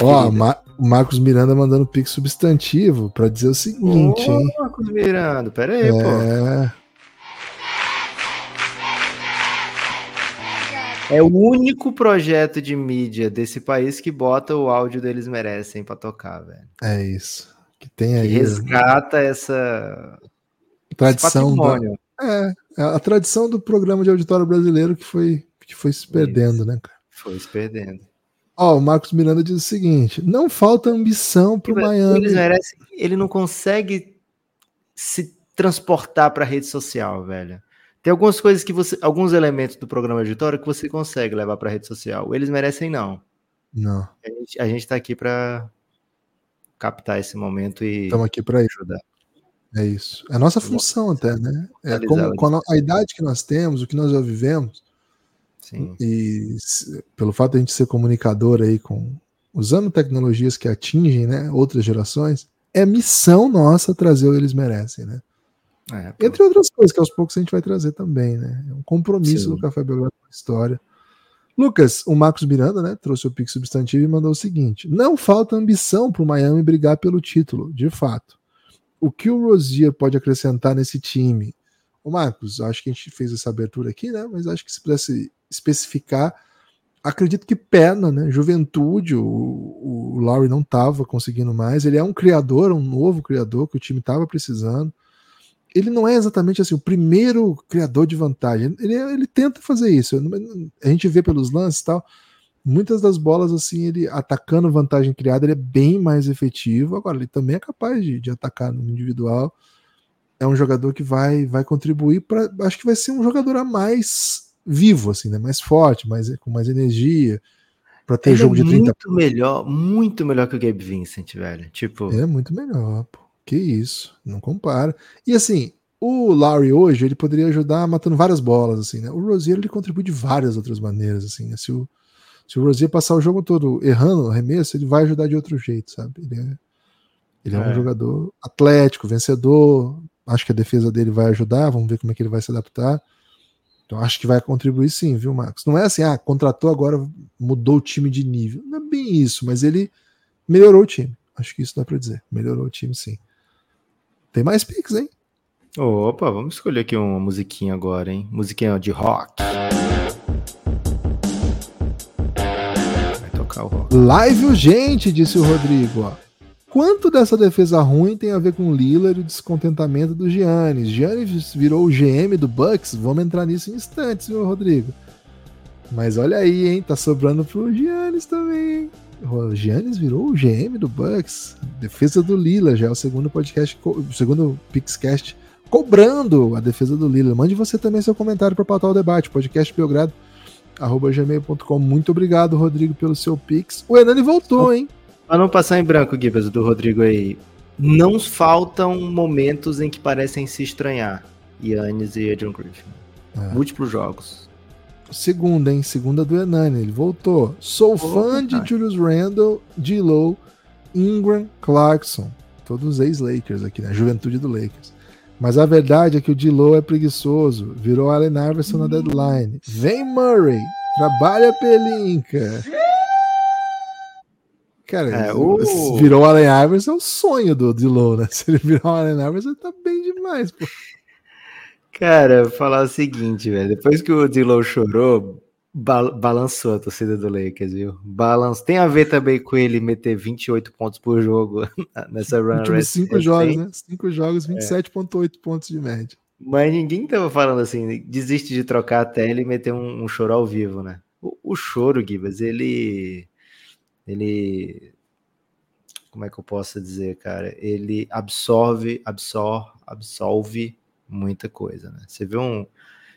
Ó, ferida. Ma- o Marcos Miranda mandando pix substantivo pra dizer o seguinte, Ô, hein? Marcos Miranda, pera aí, pô. É, o único projeto de mídia desse país que bota o áudio deles merecem pra tocar, velho. é isso. Que tem Que aí resgata essa a esse tradição. patrimônio. é, a tradição do programa de auditório brasileiro que foi, que foi se perdendo, né, cara? Foi se perdendo. Ó, o Marcos Miranda diz o seguinte: não falta ambição pro Eles Miami. merecem, ele não consegue se transportar pra rede social, velho. Tem algumas coisas que você, alguns elementos do programa auditório que você consegue levar pra rede social. Eles merecem não. Não, A gente, a gente tá aqui pra captar esse momento e estamos aqui isso. ajudar. É isso. É a nossa função até, né? É como, com a, a idade que nós temos, o que nós já vivemos, Sim. e se- pelo fato de a gente ser comunicador aí com usando tecnologias que atingem, né, outras gerações, é missão nossa trazer o eles merecem, né? É. Entre outras coisas que aos poucos a gente vai trazer também, né? É um compromisso Sim. do Café Belgrado com a história. Lucas, o Marcos Miranda, né, trouxe o pique substantivo e mandou o seguinte: não falta ambição para o Miami brigar pelo título, de fato. O que o Rozier pode acrescentar nesse time? O Marcos, acho que a gente fez essa abertura aqui, né? Mas acho que se pudesse especificar acredito que perna, né? Juventude, o, o Lowry não estava conseguindo mais. Ele é um criador, um novo criador que o time estava precisando. Ele não é exatamente assim o primeiro criador de vantagem. Ele, ele tenta fazer isso. A gente vê pelos lances e tal. Muitas das bolas, assim, ele atacando vantagem criada, ele é bem mais efetivo. Agora, ele também é capaz de, de atacar no individual. É um jogador que vai, vai contribuir para. Acho que vai ser um jogador a mais vivo, assim, né? Mais forte, mais, com mais energia, para ter ele jogo é de 30 muito melhor, muito melhor que o Gabe Vincent, velho. Tipo, É muito melhor, pô. Que isso, não compara. E assim, o Larry hoje, ele poderia ajudar matando várias bolas, assim, né? O Rosier, ele contribui de várias outras maneiras, assim, né? Se o, se o Rosier passar o jogo todo errando o arremesso, ele vai ajudar de outro jeito, sabe? Ele é, ele é, um É. jogador atlético, vencedor. Acho que a defesa dele vai ajudar, vamos ver como é que ele vai se adaptar. Então acho que vai contribuir sim, viu, Marcos? Não é assim, ah, contratou agora, mudou o time de nível. Não é bem isso, mas ele melhorou o time. Acho que isso dá pra dizer. Melhorou o time sim. Tem mais picks, hein? opa, vamos escolher aqui uma musiquinha agora, hein? Musiquinha de rock. Vai tocar o rock. Live urgente, disse o Rodrigo. Ó. Quanto dessa defesa ruim tem a ver com o Lillard e o descontentamento do Giannis? Giannis virou o GM do Bucks? Vamos entrar nisso em instantes, viu, Rodrigo? Mas olha aí, hein? Tá sobrando pro Giannis também, hein? O Giannis virou o GM do Bucks. Defesa do Lillard, já é o segundo podcast, o segundo Pixcast cobrando a defesa do Lillard. Mande você também seu comentário para pautar o debate. Podcast Belgrado arroba gmail.com. Muito obrigado, Rodrigo, pelo seu Pix. O Hernani voltou, hein? Pra não passar em branco, Gibas, do Rodrigo aí. Não faltam momentos em que parecem se estranhar. Yannis e Adrian Griffin. É. Múltiplos jogos. Segunda, hein? Segunda do Hernani, ele voltou. Sou fã de. Julius Randle, D-Low, Ingram, Clarkson. Todos ex-Lakers aqui, né? Juventude do Lakers. Mas a verdade é que o D-Low é preguiçoso. Virou Allen Iverson na deadline. Vem Murray. Trabalha pelinca. Cara, É, o- virou Allen Iverson é o sonho do D-Low, né? Se ele virar o Allen Iverson, ele tá bem demais, pô. Cara, falar o seguinte, velho. Depois que o D'Lo chorou, ba- balançou a torcida do Lakers, viu? Balanço. Tem a ver também com ele meter 28 pontos por jogo nessa run. Últimos cinco jogos, né? Cinco jogos, 27,8 pontos de média. Mas ninguém tava falando assim, desiste de trocar a tela e meter um, um choro ao vivo, né? O, o choro, Gibas, ele. Ele. Como é que eu posso dizer, cara? Ele absorve, absorve, absolve muita coisa, né? Você vê um.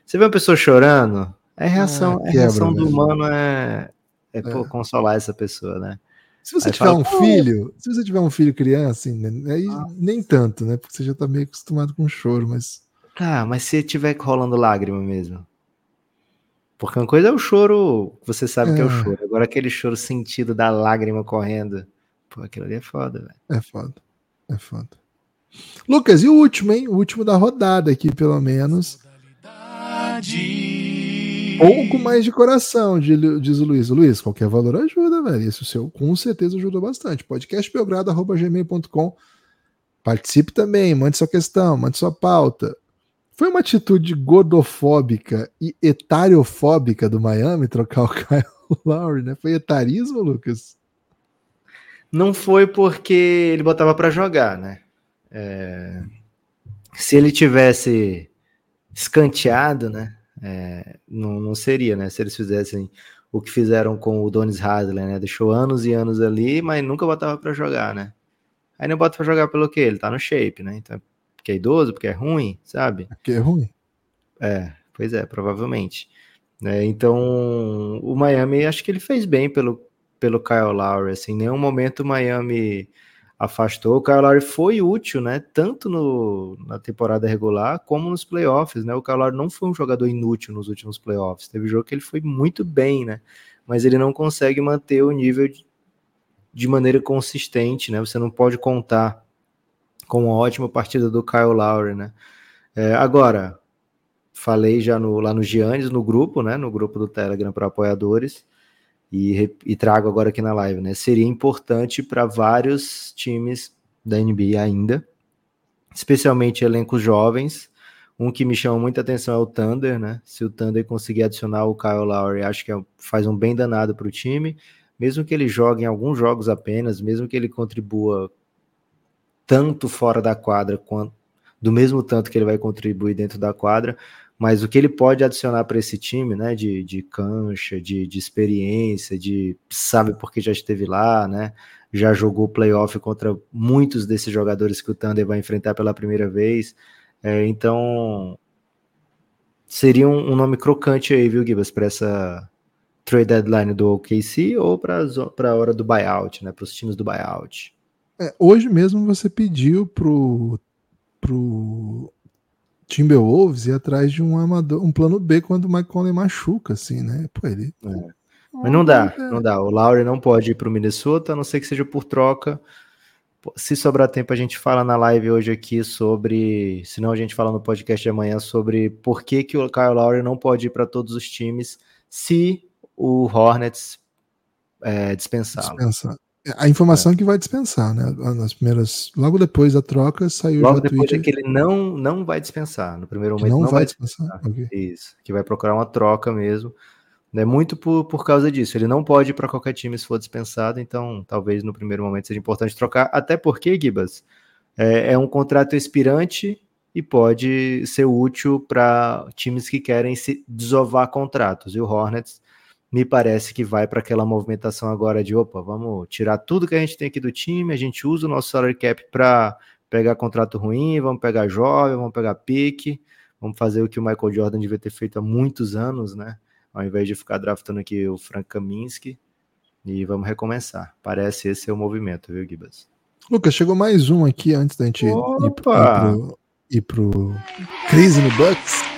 Você vê uma pessoa chorando, é reação, Ah, é reação do velho. humano é, é, pô, É. consolar essa pessoa, né? Se você Aí tiver fala, um "Pô." filho, se você tiver um filho criança, assim, né, aí nem tanto, né? Porque você já tá meio acostumado com choro, mas. Tá, mas se tiver rolando lágrima mesmo. Porque uma coisa é o choro, você sabe que é o É. choro. Agora aquele choro sentido da lágrima correndo. Pô, aquilo ali é foda, velho. É foda. É foda. Lucas, e o último, hein? O último da rodada aqui, pelo menos. Pouco mais de coração, diz o Luiz. Luiz, qualquer valor ajuda, velho. Isso seu com certeza ajuda bastante. Podcastbelgrado.gmail.com Participe também, mande sua questão, mande sua pauta. Foi uma atitude gordofóbica e etariofóbica do Miami trocar o Kyle Lowry, né? Foi etarismo, Lucas? Não foi porque ele botava pra jogar, né? É, Se ele tivesse escanteado, né? é, Não, não seria, né? Se eles fizessem o que fizeram com o Donis Haslem, né? Deixou anos e anos ali, mas nunca botava pra jogar, né? Aí não bota pra jogar pelo quê? Ele tá no shape, né? Então, porque é idoso, porque é ruim, sabe? Que é ruim. É, pois é, provavelmente. né? então, o Miami, acho que ele fez bem pelo, pelo Kyle Lowry, assim, em nenhum momento o Miami afastou. O Kyle Lowry foi útil, né, tanto no, na temporada regular como nos playoffs, né, o Kyle Lowry não foi um jogador inútil nos últimos playoffs, teve jogo que ele foi muito bem, né, mas ele não consegue manter o nível de, de maneira consistente, né, você não pode contar com uma ótima partida do Kyle Lowry, né. É, agora, falei já no, lá no Giannis, no grupo, né? No grupo do Telegram para apoiadores. E, e trago agora aqui na live, né? Seria importante para vários times da NBA ainda, especialmente elencos jovens, Um que me chama muita atenção é o Thunder, né? Se o Thunder conseguir adicionar o Kyle Lowry, acho que é, faz um bem danado para o time. Mesmo que ele jogue em alguns jogos apenas, mesmo que ele contribua tanto fora da quadra quanto do mesmo tanto que ele vai contribuir dentro da quadra, mas o que ele pode adicionar para esse time, né, de, de cancha, de, de experiência, de sabe porque já esteve lá, né, já jogou playoff contra muitos desses jogadores que o Thunder vai enfrentar pela primeira vez, é, então seria um, um, nome crocante aí, viu, Gibas, para essa trade deadline do OKC ou para a hora do buyout, né, para os times do buyout. É, hoje mesmo você pediu pro, pro Timberwolves ir atrás de um amador, um plano B quando o Mike Conley machuca, assim, né? Pô, ele. É. Mas não dá, não dá. O Lowry não pode ir para o Minnesota, a não ser que seja por troca. Se sobrar tempo, a gente fala na live hoje aqui sobre. Se não, a gente fala no podcast de amanhã sobre por que, que o Kyle Lowry não pode ir para todos os times se o Hornets é, dispensá-lo. Dispensar. A informação é. que vai dispensar, né? Nas primeiras, logo depois da troca saiu logo depois Twitter. é que ele não não vai dispensar. No primeiro momento não, não vai, dispensar. dispensar. Okay. Isso, que vai procurar uma troca mesmo. É muito por, por causa disso. Ele não pode ir para qualquer time se for dispensado, então talvez no primeiro momento seja importante trocar. Até porque, Gibas, é, é um contrato expirante e pode ser útil para times que querem se desovar contratos. E o Hornets me parece que vai para aquela movimentação agora de opa, vamos tirar tudo que a gente tem aqui do time, a gente usa o nosso salary cap para pegar contrato ruim, vamos pegar jovem, vamos pegar pique, vamos fazer o que o Michael Jordan devia ter feito há muitos anos, né? Ao invés de ficar draftando aqui o Frank Kaminsky, e vamos recomeçar. Parece esse é o movimento, viu, Gibas? Lucas, chegou mais um aqui antes da gente Opa! ir, pro, ir pro Crise no Bucks.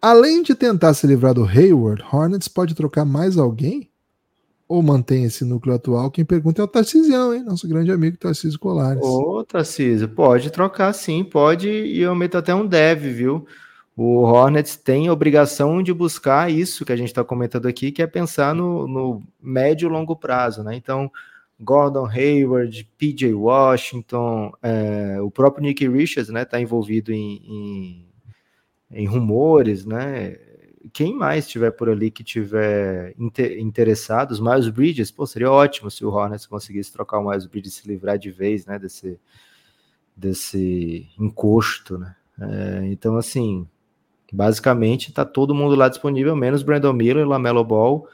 Além de tentar se livrar do Hayward, Hornets pode trocar mais alguém? Ou mantém esse núcleo atual? Quem pergunta é o Tarcísio, hein? Nosso grande amigo Tarcísio Colares. Ô, Tarcísio, pode trocar sim, pode, e eu meto até um deve, viu? O Hornets tem obrigação de buscar isso que a gente está comentando aqui, que é pensar no, no médio e longo prazo, né? Então, Gordon Hayward, PJ Washington, é, o próprio Nick Richards, né, está envolvido em, em em rumores, né? Quem mais tiver por ali que tiver inter interessados, Miles Bridges, pô, seria ótimo se o Hornets conseguisse trocar o Miles Bridges se livrar de vez, né, desse, desse encosto, né? É, então, assim, basicamente tá todo mundo lá disponível, menos Brandon Miller, Lamelo Ball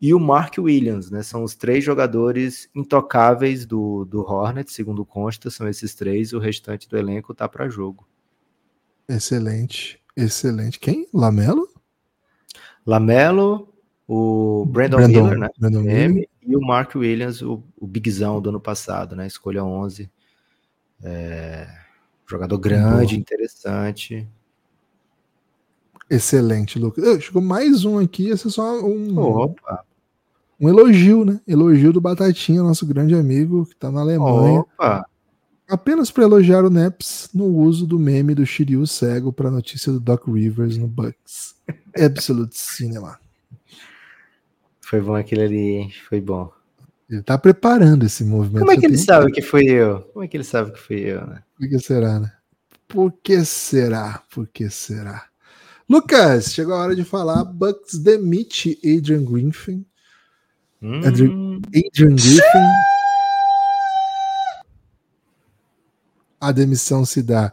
e o Mark Williams, né? São os três jogadores intocáveis do, do Hornets, segundo consta, são esses três, o restante do elenco tá para jogo. Excelente. Excelente. Quem? Lamelo? Lamelo, o Brandon, Brandon Miller, né? Brandon Miller. E o Mark Williams, o, o Bigzão do ano passado, né? Escolha 11. É, jogador grande, Boa. interessante. Excelente, Lucas. Chegou mais um aqui, esse é só um. Opa. Um elogio, né? Elogio do Batatinha, nosso grande amigo que tá na Alemanha. Opa! Apenas para elogiar o Neps no uso do meme do Shiryu cego para a notícia do Doc Rivers no Bucks. Absolute Cinema. Foi bom aquele ali, foi bom. Ele tá preparando esse movimento. Como é que ele sabe que foi eu? Como é que ele sabe que fui eu, né? Por que será, né? Por que será? Por que será? Lucas, chegou a hora de falar. Bucks demite Adrian Griffin. Hum. Adrian, Adrian Griffin a demissão se dá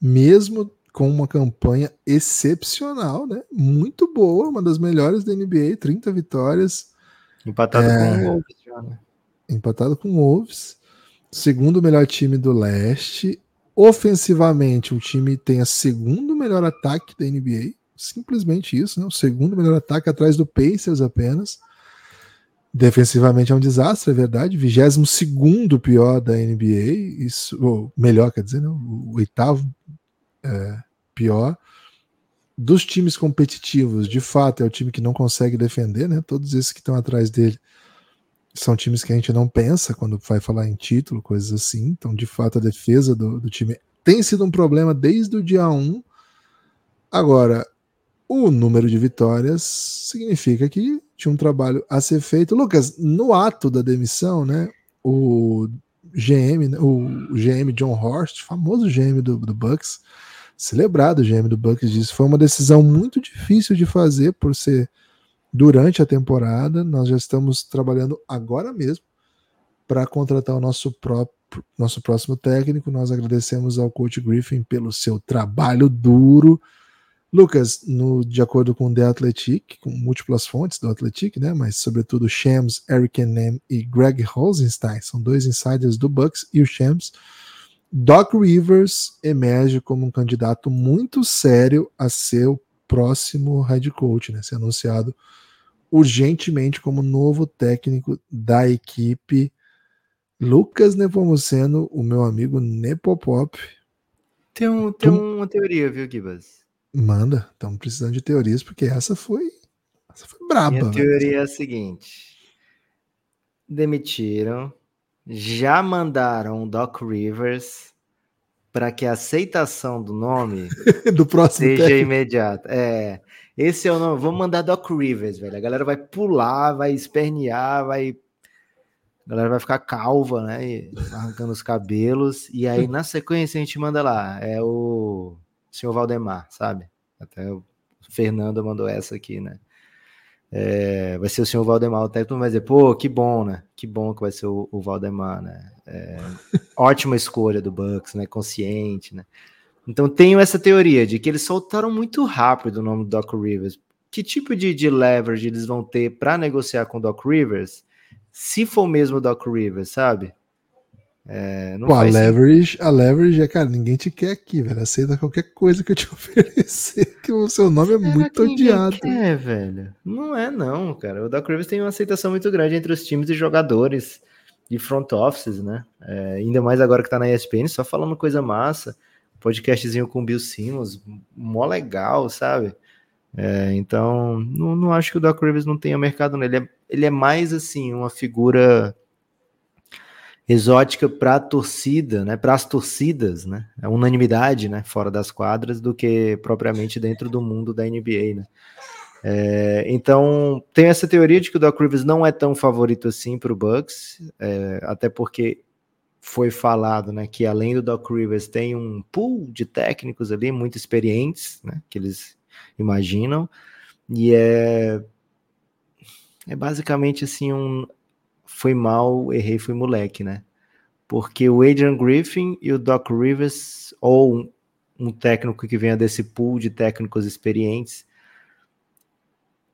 mesmo com uma campanha excepcional, né? Muito boa, uma das melhores da NBA, 30 vitórias. Empatado é, com o Wolves já, né? Empatado com o Wolves. Segundo melhor time do leste. Ofensivamente, o time tem o segundo melhor ataque da NBA. Simplesmente isso, né? O segundo melhor ataque atrás do Pacers apenas. Defensivamente é um desastre, é verdade. 22 pior da NBA, isso, ou melhor, quer dizer, né? o oitavo é, pior. Dos times competitivos, de fato, é o time que não consegue defender, né? Todos esses que estão atrás dele são times que a gente não pensa quando vai falar em título, coisas assim. Então, de fato, a defesa do, do time tem sido um problema desde o dia 1. Agora, o número de vitórias significa que tinha um trabalho a ser feito. Lucas, no ato da demissão, né, o GM, né, o GM John Horst, famoso GM do, do Bucks, celebrado GM do Bucks, disse foi uma decisão muito difícil de fazer por ser durante a temporada. Nós já estamos trabalhando agora mesmo para contratar o nosso próprio nosso próximo técnico. Nós agradecemos ao coach Griffin pelo seu trabalho duro Lucas, no, de acordo com The Athletic, com múltiplas fontes do Athletic, né, mas sobretudo Shams, Eric Enem e Greg Rosenstein, são dois insiders do Bucks e o Shams, Doc Rivers emerge como um candidato muito sério a ser o próximo head coach, né, ser anunciado urgentemente como novo técnico da equipe. Lucas Nepomuceno, o meu amigo Nepopop. Tem, um, tem tu... uma teoria, viu, Gibas? Manda, estamos precisando de teorias, porque essa foi. Essa foi braba. Minha teoria é a seguinte: demitiram, já mandaram o Doc Rivers para que a aceitação do nome do próximo seja técnico. imediata. É, esse é o nome. Vamos mandar Doc Rivers, velho. A galera vai pular, vai espernear, vai. A galera vai ficar calva, né? Arrancando os cabelos. E aí, na sequência, a gente manda lá. É o senhor Valdemar, sabe? Até o Fernando mandou essa aqui, né? É, vai ser o senhor Valdemar, o técnico vai dizer, pô, que bom, né? Que bom que vai ser o, o Valdemar, né? É, ótima escolha do Bucks, né? Consciente, né? Então tenho essa teoria de que eles soltaram muito rápido o nome do Doc Rivers. Que tipo de, de leverage eles vão ter para negociar com o Doc Rivers? Se for mesmo o Doc Rivers, sabe? É, Pô, a leverage, a leverage é, cara, ninguém te quer aqui, velho. Aceita qualquer coisa que eu te oferecer, que o seu nome é muito odiado. É, velho. Não é, não, cara. O Doc Rivers tem uma aceitação muito grande entre os times e jogadores de front offices, né? É, ainda mais agora que tá na ESPN, só falando coisa massa. Podcastzinho com o Bill Simmons, mó legal, sabe? É, então, não, não acho que o Doc Rivers não tenha mercado nele. Ele é, ele é mais, assim, uma figura exótica para a torcida, né, para as torcidas, né, a unanimidade, né, fora das quadras, do que propriamente dentro do mundo da NBA, né. É, então tem essa teoria de que o Doc Rivers não é tão favorito assim para o Bucks, é, até porque foi falado, né, que além do Doc Rivers tem um pool de técnicos ali muito experientes, né, que eles imaginam, e é é basicamente assim um foi mal, errei, fui moleque, né? Porque o Adrian Griffin e o Doc Rivers, ou um, técnico que venha desse pool de técnicos experientes,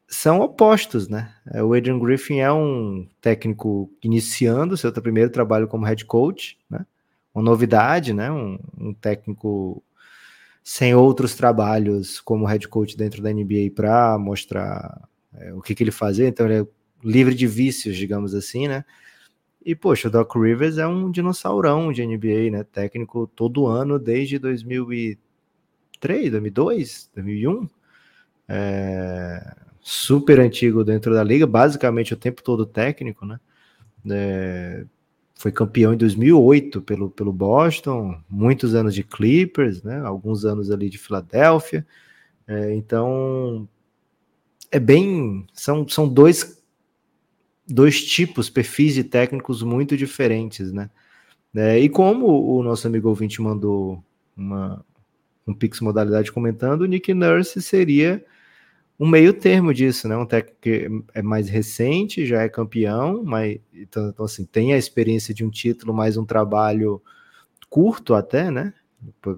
são opostos, né? É, o Adrian Griffin é um técnico iniciando seu primeiro trabalho como head coach, né? Uma novidade, né? Um, um técnico sem outros trabalhos como head coach dentro da NBA para mostrar é, o que, que ele fazia. Então ele é livre de vícios, digamos assim, né? E, poxa, o Doc Rivers é um dinossaurão de NBA, né? Técnico todo ano desde 2003, 2002, 2001. É... Super antigo dentro da liga, basicamente o tempo todo técnico, né? É... Foi campeão em 2008 pelo, pelo Boston, muitos anos de Clippers, né? Alguns anos ali de Filadélfia. É, então, é bem. São, são dois dois tipos, perfis de técnicos muito diferentes, né? É, e como o nosso amigo ouvinte mandou uma, um Pix modalidade comentando, o Nick Nurse seria um meio termo disso, né? Um técnico que é mais recente, já é campeão, mas então, então, assim, tem a experiência de um título, mais um trabalho curto até, né?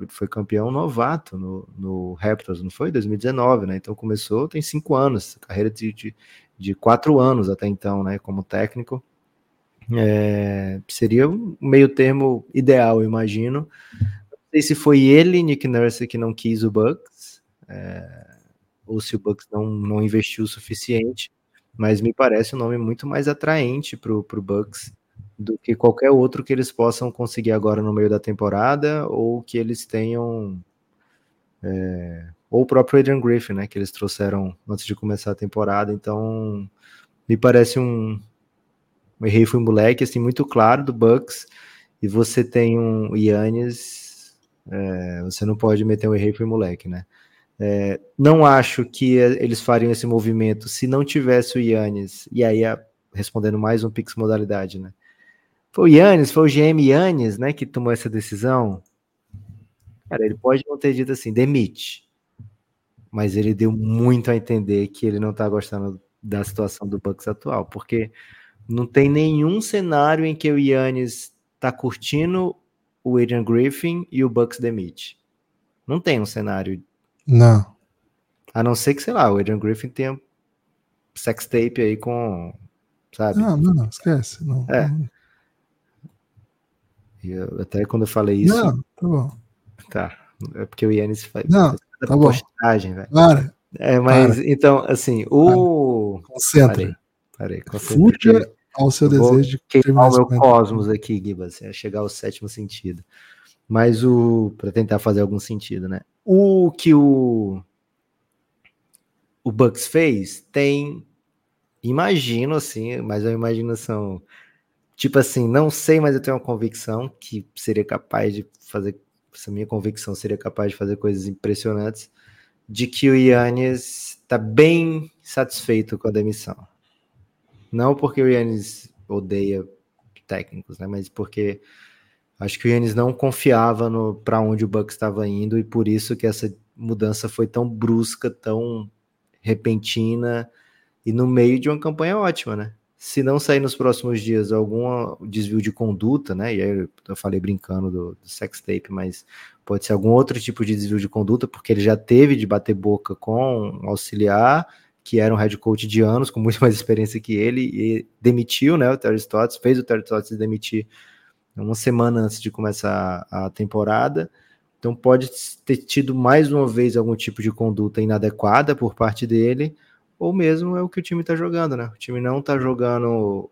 Foi campeão novato no, no Raptors, não foi? 2019, né? Então começou, tem cinco anos, carreira de, de, de quatro anos até então, né, como técnico. É, seria um meio termo ideal, imagino. Não sei se foi ele, Nick Nurse, que não quis o Bucks, é, ou se o Bucks não, não investiu o suficiente, mas me parece um nome muito mais atraente para o Bucks do que qualquer outro que eles possam conseguir agora no meio da temporada, ou que eles tenham é, ou o próprio Adrian Griffin, né, que eles trouxeram antes de começar a temporada. Então, me parece um, um foi um moleque assim muito claro do Bucks. E você tem um Yannis, é, você não pode meter um errei foi moleque, né? É, não acho que eles fariam esse movimento se não tivesse o Yannis. E aí, respondendo mais um Pix modalidade, né? Foi o Yannis, foi o GM Yannis, né, que tomou essa decisão. Cara, ele pode não ter dito assim, demite. Mas ele deu muito a entender que ele não tá gostando da situação do Bucks atual, porque não tem nenhum cenário em que o Yannis tá curtindo o Adrian Griffin e o Bucks demite. Não tem um cenário. Não. A não ser que, sei lá, o Adrian Griffin tenha sex tape aí com. Sabe? Não, não, não esquece. Não, É. não. Eu- até quando eu falei isso. Não, tá bom. Tá. É porque o Yannis faz Não, tá bom. postagem, velho. Para, É, mas então, assim, o. concentra. Parei. Fuja ao seu Eu desejo de queimar o meu cosmos aqui, Gibas, é chegar ao sétimo sentido. Mas o. para tentar fazer algum sentido, né? O que o. O Bucks fez tem. Imagino assim, mas é uma imaginação. Tipo assim, não sei, mas eu tenho uma convicção que seria capaz de fazer. Essa minha convicção seria capaz de fazer coisas impressionantes. De que o Yannis está bem satisfeito com a demissão. Não porque o Yannis odeia técnicos, né? Mas porque acho que o Yannis não confiava no para onde o Bucks estava indo e por isso que essa mudança foi tão brusca, tão repentina e no meio de uma campanha ótima, né? Se não sair nos próximos dias algum desvio de conduta, né? E aí eu falei brincando do, do sex tape, mas pode ser algum outro tipo de desvio de conduta, porque ele já teve de bater boca com um auxiliar que era um head coach de anos, com muito mais experiência que ele, e demitiu né, o Terry Stotts, fez o Terry Stotts demitir uma semana antes de começar a temporada. Então pode ter tido mais uma vez algum tipo de conduta inadequada por parte dele, ou mesmo é o que o time está jogando, né? O time não está jogando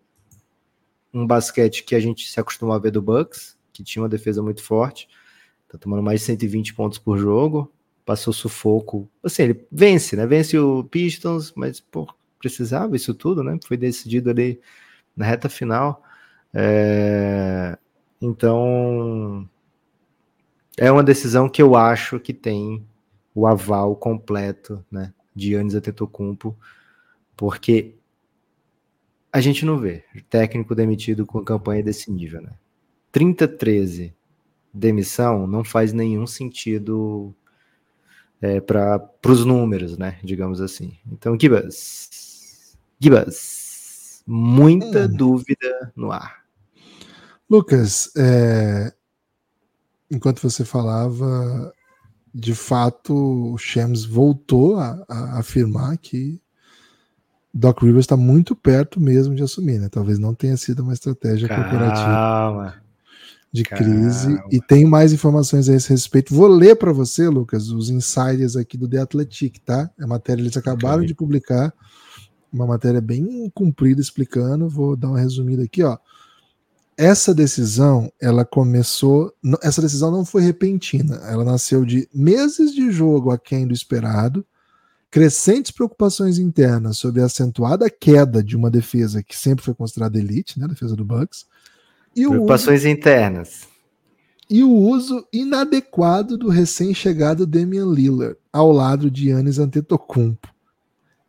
um basquete que a gente se acostumou a ver do Bucks, que tinha uma defesa muito forte, tá tomando mais de 120 pontos por jogo, passou sufoco. Assim, ele vence, né? Vence o Pistons, mas pô, precisava isso tudo, né? Foi decidido ali na reta final. É... Então, é uma decisão que eu acho que tem o aval completo, né? De Yannis Antetokounmpo, porque a gente não vê técnico demitido com campanha desse nível, né? 30-13 demissão não faz nenhum sentido é, para os números, né? Digamos assim. Então, Gibas, Gibas, muita Hum. dúvida no ar. Lucas, é, enquanto você falava, de fato, o Shams voltou a, a afirmar que Doc Rivers está muito perto mesmo de assumir, né? Talvez não tenha sido uma estratégia corporativa Calma. de calma. crise. E tem mais informações a esse respeito. Vou ler para você, Lucas, os insiders aqui do The Athletic, tá? É matéria, eles acabaram de publicar uma matéria bem comprida explicando. Vou dar uma resumida aqui, ó. Essa decisão, ela começou. Essa decisão não foi repentina. Ela nasceu de meses de jogo aquém do esperado, crescentes preocupações internas sobre a acentuada queda de uma defesa que sempre foi considerada elite, né? A defesa do Bucks. E o uso Preocupações internas. e o uso inadequado do recém-chegado Damian Lillard ao lado de Yannis Antetokounmpo.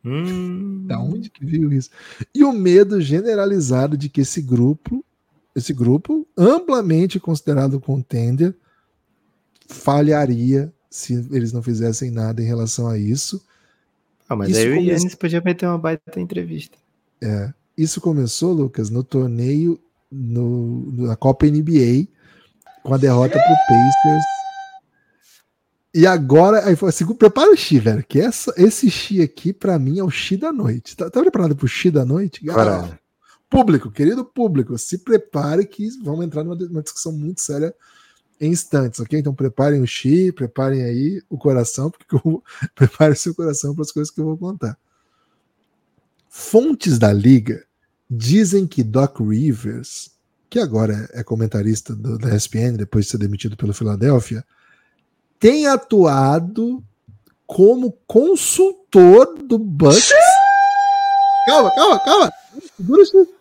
Hum, Da onde que viu isso? E o medo generalizado de que esse grupo, esse grupo amplamente considerado contender, falharia se eles não fizessem nada em relação a isso. Ah, mas isso aí o Yannis podia meter uma baita entrevista. Isso começou, Lucas, no torneio no, na Copa NBA, com a derrota pro Pacers. E agora, aí foi assim, prepara o Xi, velho, que essa, esse Xi aqui, pra mim, é o Xi da noite. Tá, tá preparado pro Xi da noite? Agora, público, querido público, se prepare que vamos entrar numa, discussão muito séria em instantes, ok? Então preparem o Xi, preparem aí o coração, porque eu prepare seu coração para as coisas que eu vou contar. Fontes da liga dizem que Doc Rivers, que agora é comentarista do, da ESPN, depois de ser demitido pelo Philadelphia, tem atuado como consultor do Bucks. Calma, calma, calma. Segura isso.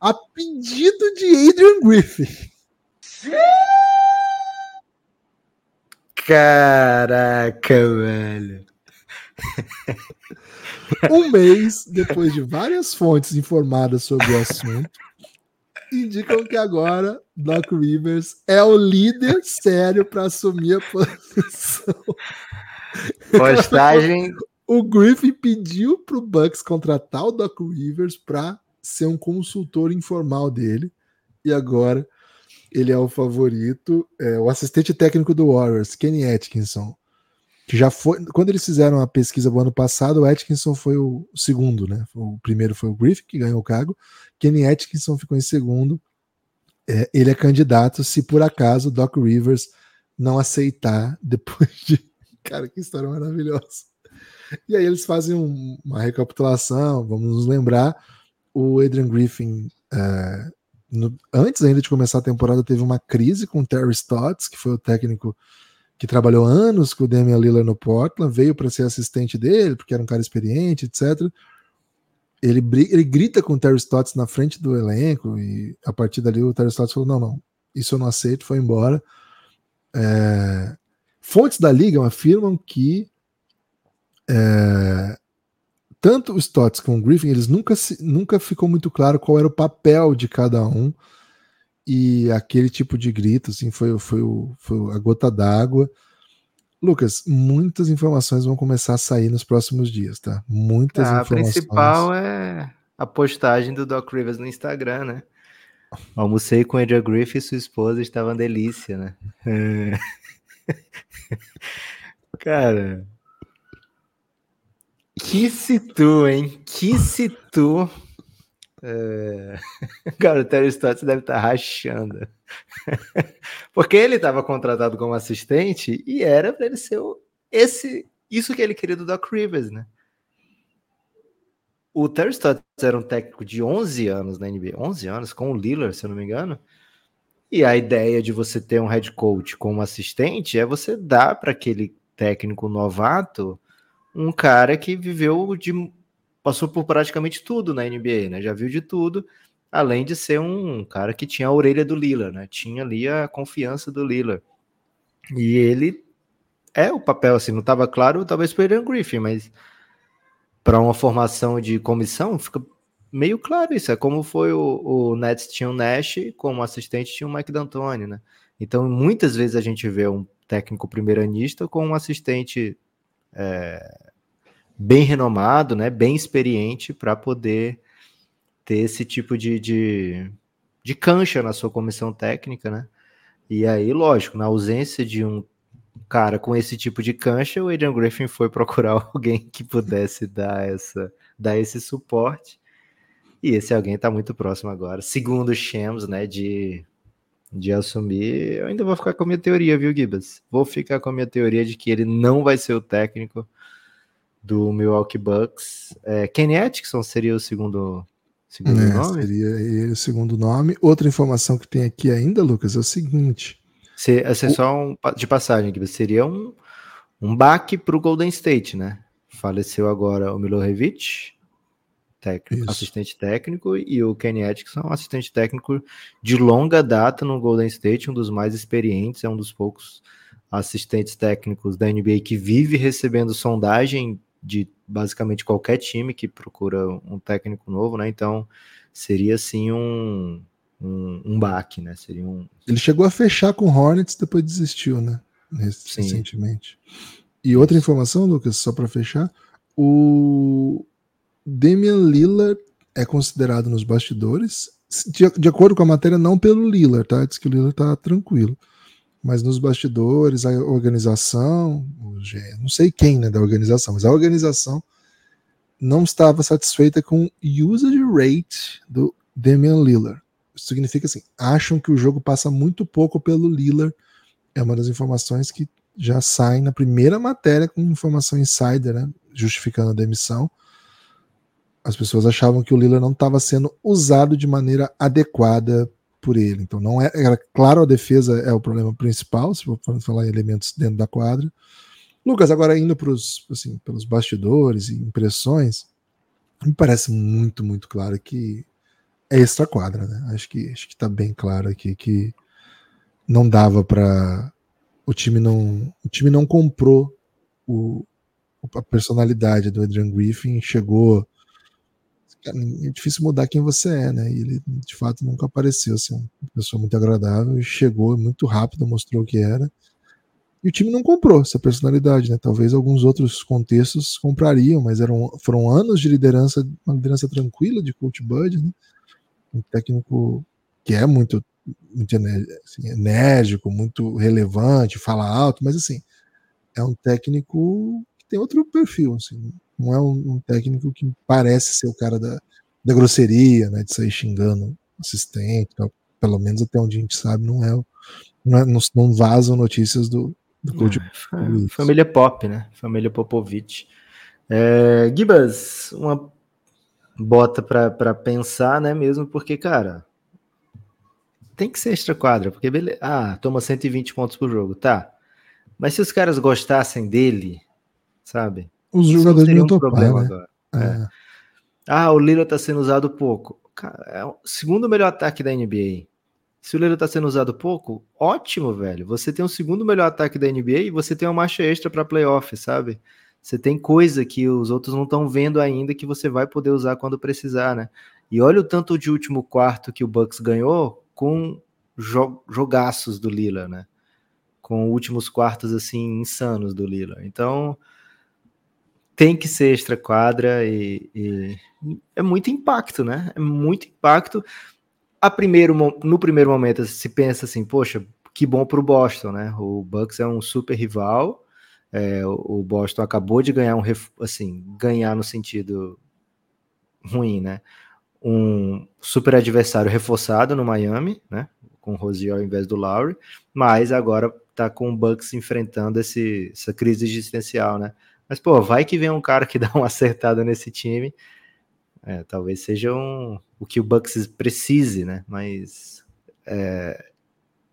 A pedido de Adrian Griffin. caraca, velho. Um mês depois de várias fontes informadas sobre o assunto, indicam que agora Doc Rivers é o líder sério para assumir a posição. Postagem. O Griffin pediu para o Bucks contratar o Doc Rivers para ser um consultor informal dele e agora ele é o favorito. É, o assistente técnico do Warriors, Kenny Atkinson, que já foi. Quando eles fizeram a pesquisa do ano passado, o Atkinson foi o segundo, né? O primeiro foi o Griffin, que ganhou o cargo. Kenny Atkinson ficou em segundo. É, ele é candidato se por acaso Doc Rivers não aceitar depois de. Cara, que história maravilhosa. E aí eles fazem um, uma recapitulação, vamos nos lembrar. O Adrian Griffin, é, no, antes ainda de começar a temporada, teve uma crise com o Terry Stotts, que foi o técnico que trabalhou anos com o Damian Lillard no Portland, veio para ser assistente dele, porque era um cara experiente, etc ele, ele grita com o Terry Stotts na frente do elenco e a partir dali o Terry Stotts falou: não, não, isso eu não aceito, foi embora. É, fontes da liga afirmam que é, tanto o Stotts como o Griffin, eles nunca, se, nunca ficou muito claro qual era o papel de cada um e aquele tipo de grito assim, foi, foi, foi a gota d'água. Lucas, muitas informações vão começar a sair nos próximos dias, tá? Muitas ah, informações. A principal é a postagem do Doc Rivers no Instagram, né? Almocei com Adrian Griffith e sua esposa, estava uma delícia, né? Cara, que situ, hein? Que situ. É... Cara, o Terry Stotts deve estar tá rachando. Porque ele estava contratado como assistente e era para ele ser o... esse isso que ele queria do Doc Rivers, né? O Terry Stotts era um técnico de 11 anos na NBA, 11 anos com o Lillard, se eu não me engano. E a ideia de você ter um head coach como assistente é você dar para aquele técnico novato um cara que viveu de passou por praticamente tudo na NBA, né? Já viu de tudo, além de ser um cara que tinha a orelha do Lila, né? Tinha ali a confiança do Lila. E ele é o papel, assim, não estava claro, talvez para Adrian Griffin, mas para uma formação de comissão fica meio claro isso. É como foi o, o Nets tinha o Nash, como assistente tinha o Mike D'Antoni, né? Então, muitas vezes a gente vê um técnico primeiranista com um assistente é, bem renomado, né, bem experiente para poder ter esse tipo de, de, de cancha na sua comissão técnica, né? E aí, lógico, na ausência de um cara com esse tipo de cancha, o Adrian Griffin foi procurar alguém que pudesse dar, essa, dar esse suporte. E esse alguém está muito próximo agora. Segundo o Shams, né, de, de assumir, eu ainda vou ficar com a minha teoria, viu, Gibas? Vou ficar com a minha teoria de que ele não vai ser o técnico do Milwaukee Bucks. É, Kenny Atkinson seria o segundo, segundo é, nome? Seria ele o segundo nome. Outra informação que tem aqui ainda, Lucas, é o seguinte. Se, essa é só um, de passagem, que seria um, um baque para o Golden State, né? Faleceu agora o Milojevic, técnico, assistente técnico, e o Kenny Atkinson, assistente técnico de longa data no Golden State, um dos mais experientes, é um dos poucos assistentes técnicos da NBA que vive recebendo sondagem de basicamente qualquer time que procura um técnico novo, né? Então seria assim um, um, um baque, né? Seria um. Ele chegou a fechar com Hornets, depois desistiu, né? Recentemente. E outra informação, Lucas, só para fechar, o Damian Lillard é considerado nos bastidores, de, de, acordo com a matéria, não pelo Lillard, tá? Diz que o Lillard tá tranquilo mas nos bastidores, a organização, não sei quem né, da organização, mas a organização não estava satisfeita com o usage rate do Damian Lillard. Isso significa assim, acham que o jogo passa muito pouco pelo Lillard. É uma das informações que já saem na primeira matéria com informação insider, né, justificando a demissão. As pessoas achavam que o Lillard não estava sendo usado de maneira adequada por ele. Então não é, era claro a defesa é o problema principal, se for falar em elementos dentro da quadra. Lucas, agora indo pros, assim, pelos bastidores e impressões, me parece muito, muito claro que é extra quadra, né? Acho que acho que tá bem claro aqui que não dava para o time não o time não comprou o, a personalidade do Adrian Griffin, chegou é difícil mudar quem você é, né? E ele de fato nunca apareceu assim, uma pessoa muito agradável, chegou muito rápido, mostrou o que era. E o time não comprou essa personalidade, né? Talvez alguns outros contextos comprariam, mas eram, foram anos de liderança, uma liderança tranquila de Coach Bud, né? Um técnico que é muito, muito assim, enérgico, muito relevante, fala alto, mas assim, é um técnico que tem outro perfil, assim, não é um, um técnico que parece ser o cara da, da grosseria, né? De sair xingando assistente, tal. pelo menos até onde a gente sabe, não é, não, é, não, não vazam notícias do, do coach. É, família Pop, né? Família Popovich. É, Gibas, uma bota para pensar, né? Mesmo porque, cara, tem que ser extra quadra, porque beleza. Ah, toma 120 pontos por jogo, tá. Mas se os caras gostassem dele, sabe? Os jogadores não um problema né? agora. É. É. Ah, o Lila tá sendo usado pouco. Cara, é o segundo melhor ataque da NBA. Se o Lillard tá sendo usado pouco, ótimo, velho. Você tem o segundo melhor ataque da NBA e você tem uma marcha extra para playoff, sabe? Você tem coisa que os outros não estão vendo ainda que você vai poder usar quando precisar, né? E olha o tanto de último quarto que o Bucks ganhou com jo jogaços do Lila, né? Com últimos quartos assim insanos do Lila. Então tem que ser extra quadra e, e é muito impacto, né? É muito impacto a primeiro, no primeiro momento se pensa assim, poxa, que bom para o Boston, né? O Bucks é um super rival. É, o Boston acabou de ganhar um assim, ganhar no sentido ruim, né? Um super adversário reforçado no Miami, né? Com o Rosier ao invés do Lowry, mas agora tá com o Bucks enfrentando esse, essa crise existencial, né? Mas, pô, vai que vem um cara que dá uma acertada nesse time é, talvez seja um, o que o Bucks precise, né? Mas é,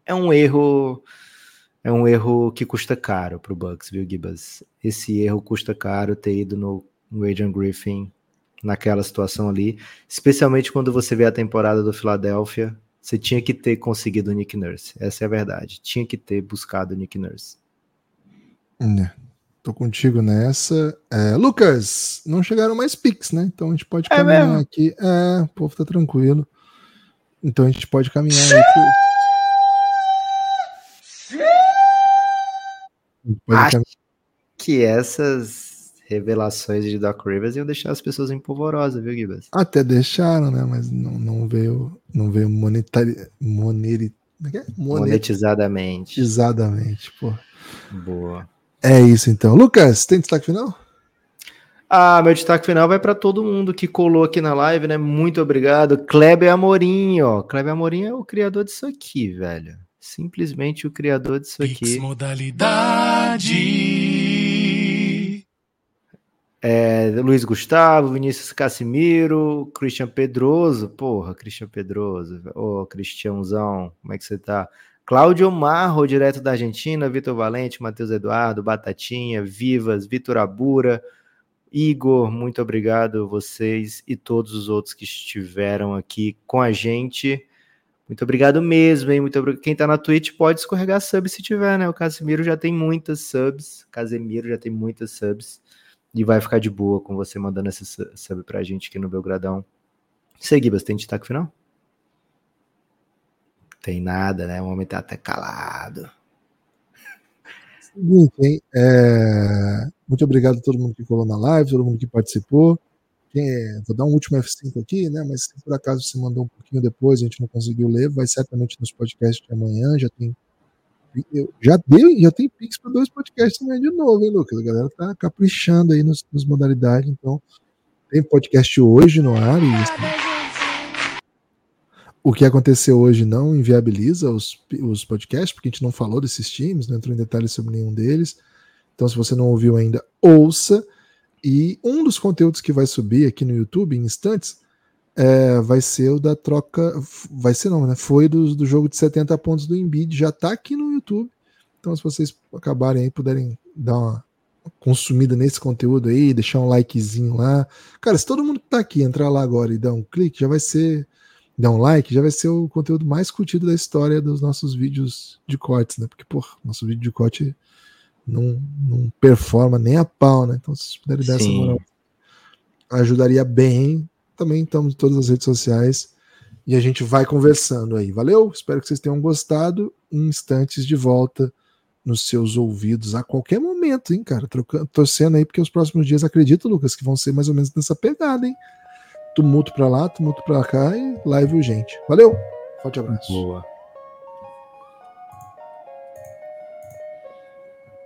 é um erro é um erro que custa caro para o Bucks, viu, Gibas? Esse erro custa caro ter ido no, Adrian Griffin naquela situação ali, especialmente quando você vê a temporada do Philadelphia, você tinha que ter conseguido o Nick Nurse, essa é a verdade, tinha que ter buscado o Nick Nurse. É. Tô contigo nessa. É, Lucas, não chegaram mais pics, né? Então a gente pode é caminhar mesmo? aqui. É, o povo tá tranquilo. Então a gente pode caminhar aqui. Acho caminhar. que essas revelações de Doc Rivers iam deixar as pessoas empolvorosas, viu, Gibas? Até deixaram, né? Mas não, não veio, não veio monetari, moneri, é monetizadamente. Monetizadamente, pô. Boa. É isso então. Lucas, tem destaque final? Ah, meu destaque final vai para todo mundo que colou aqui na live, né? Muito obrigado. Kleber Amorim, ó. Kleber Amorim é o criador disso aqui, velho. Simplesmente o criador disso aqui. modalidade. É, Luiz Gustavo, Vinícius Casimiro, Christian Pedroso. Porra, Christian Pedroso. Ô, oh, Cristiãozão, como é que você tá? Cláudio Marro, direto da Argentina, Vitor Valente, Matheus Eduardo, Batatinha, Vivas, Vitor Abura, Igor, muito obrigado vocês e todos os outros que estiveram aqui com a gente. Muito obrigado mesmo, hein? Muito obrigado. Quem tá na Twitch pode escorregar sub se tiver, né? O Casemiro já tem muitas subs. Casemiro já tem muitas subs. E vai ficar de boa com você mandando essa sub pra gente aqui no Belgradão. Seguibas, tem destaque final? Tem nada, né? O homem tá até calado. Seguinte, hein? É... Muito obrigado a todo mundo que colou na live, todo mundo que participou. É... Vou dar um último F5 aqui, né? Mas se por acaso você mandou um pouquinho depois, a gente não conseguiu ler, vai certamente nos podcasts de amanhã. Já tem. Eu já deu, já tem Pix para dois podcasts também de novo, hein, Lucas? A galera tá caprichando aí nos, modalidades, então tem podcast hoje no ar e o que aconteceu hoje não inviabiliza os, os podcasts, porque a gente não falou desses times, não entrou em detalhes sobre nenhum deles. Então, se você não ouviu ainda, ouça. E um dos conteúdos que vai subir aqui no YouTube em instantes é, vai ser o da troca. Vai ser não, né? Foi do, do jogo de 70 pontos do Embiid, já tá aqui no YouTube. Então, se vocês acabarem aí, puderem dar uma consumida nesse conteúdo aí, deixar um likezinho lá. Cara, se todo mundo que tá aqui entrar lá agora e dar um clique, já vai ser der um like, já vai ser o conteúdo mais curtido da história dos nossos vídeos de cortes, né? Porque, pô, nosso vídeo de corte não, não performa nem a pau, né? Então, se vocês puderem dar essa moral, ajudaria bem também estamos em todas as redes sociais e a gente vai conversando aí. Valeu? Espero que vocês tenham gostado. Instantes de volta nos seus ouvidos a qualquer momento, hein, cara? Trocando, torcendo aí, porque os próximos dias, acredito, Lucas, que vão ser mais ou menos nessa pegada, hein? Tumulto pra lá, tumulto pra cá e live urgente. Valeu! Forte abraço. Boa.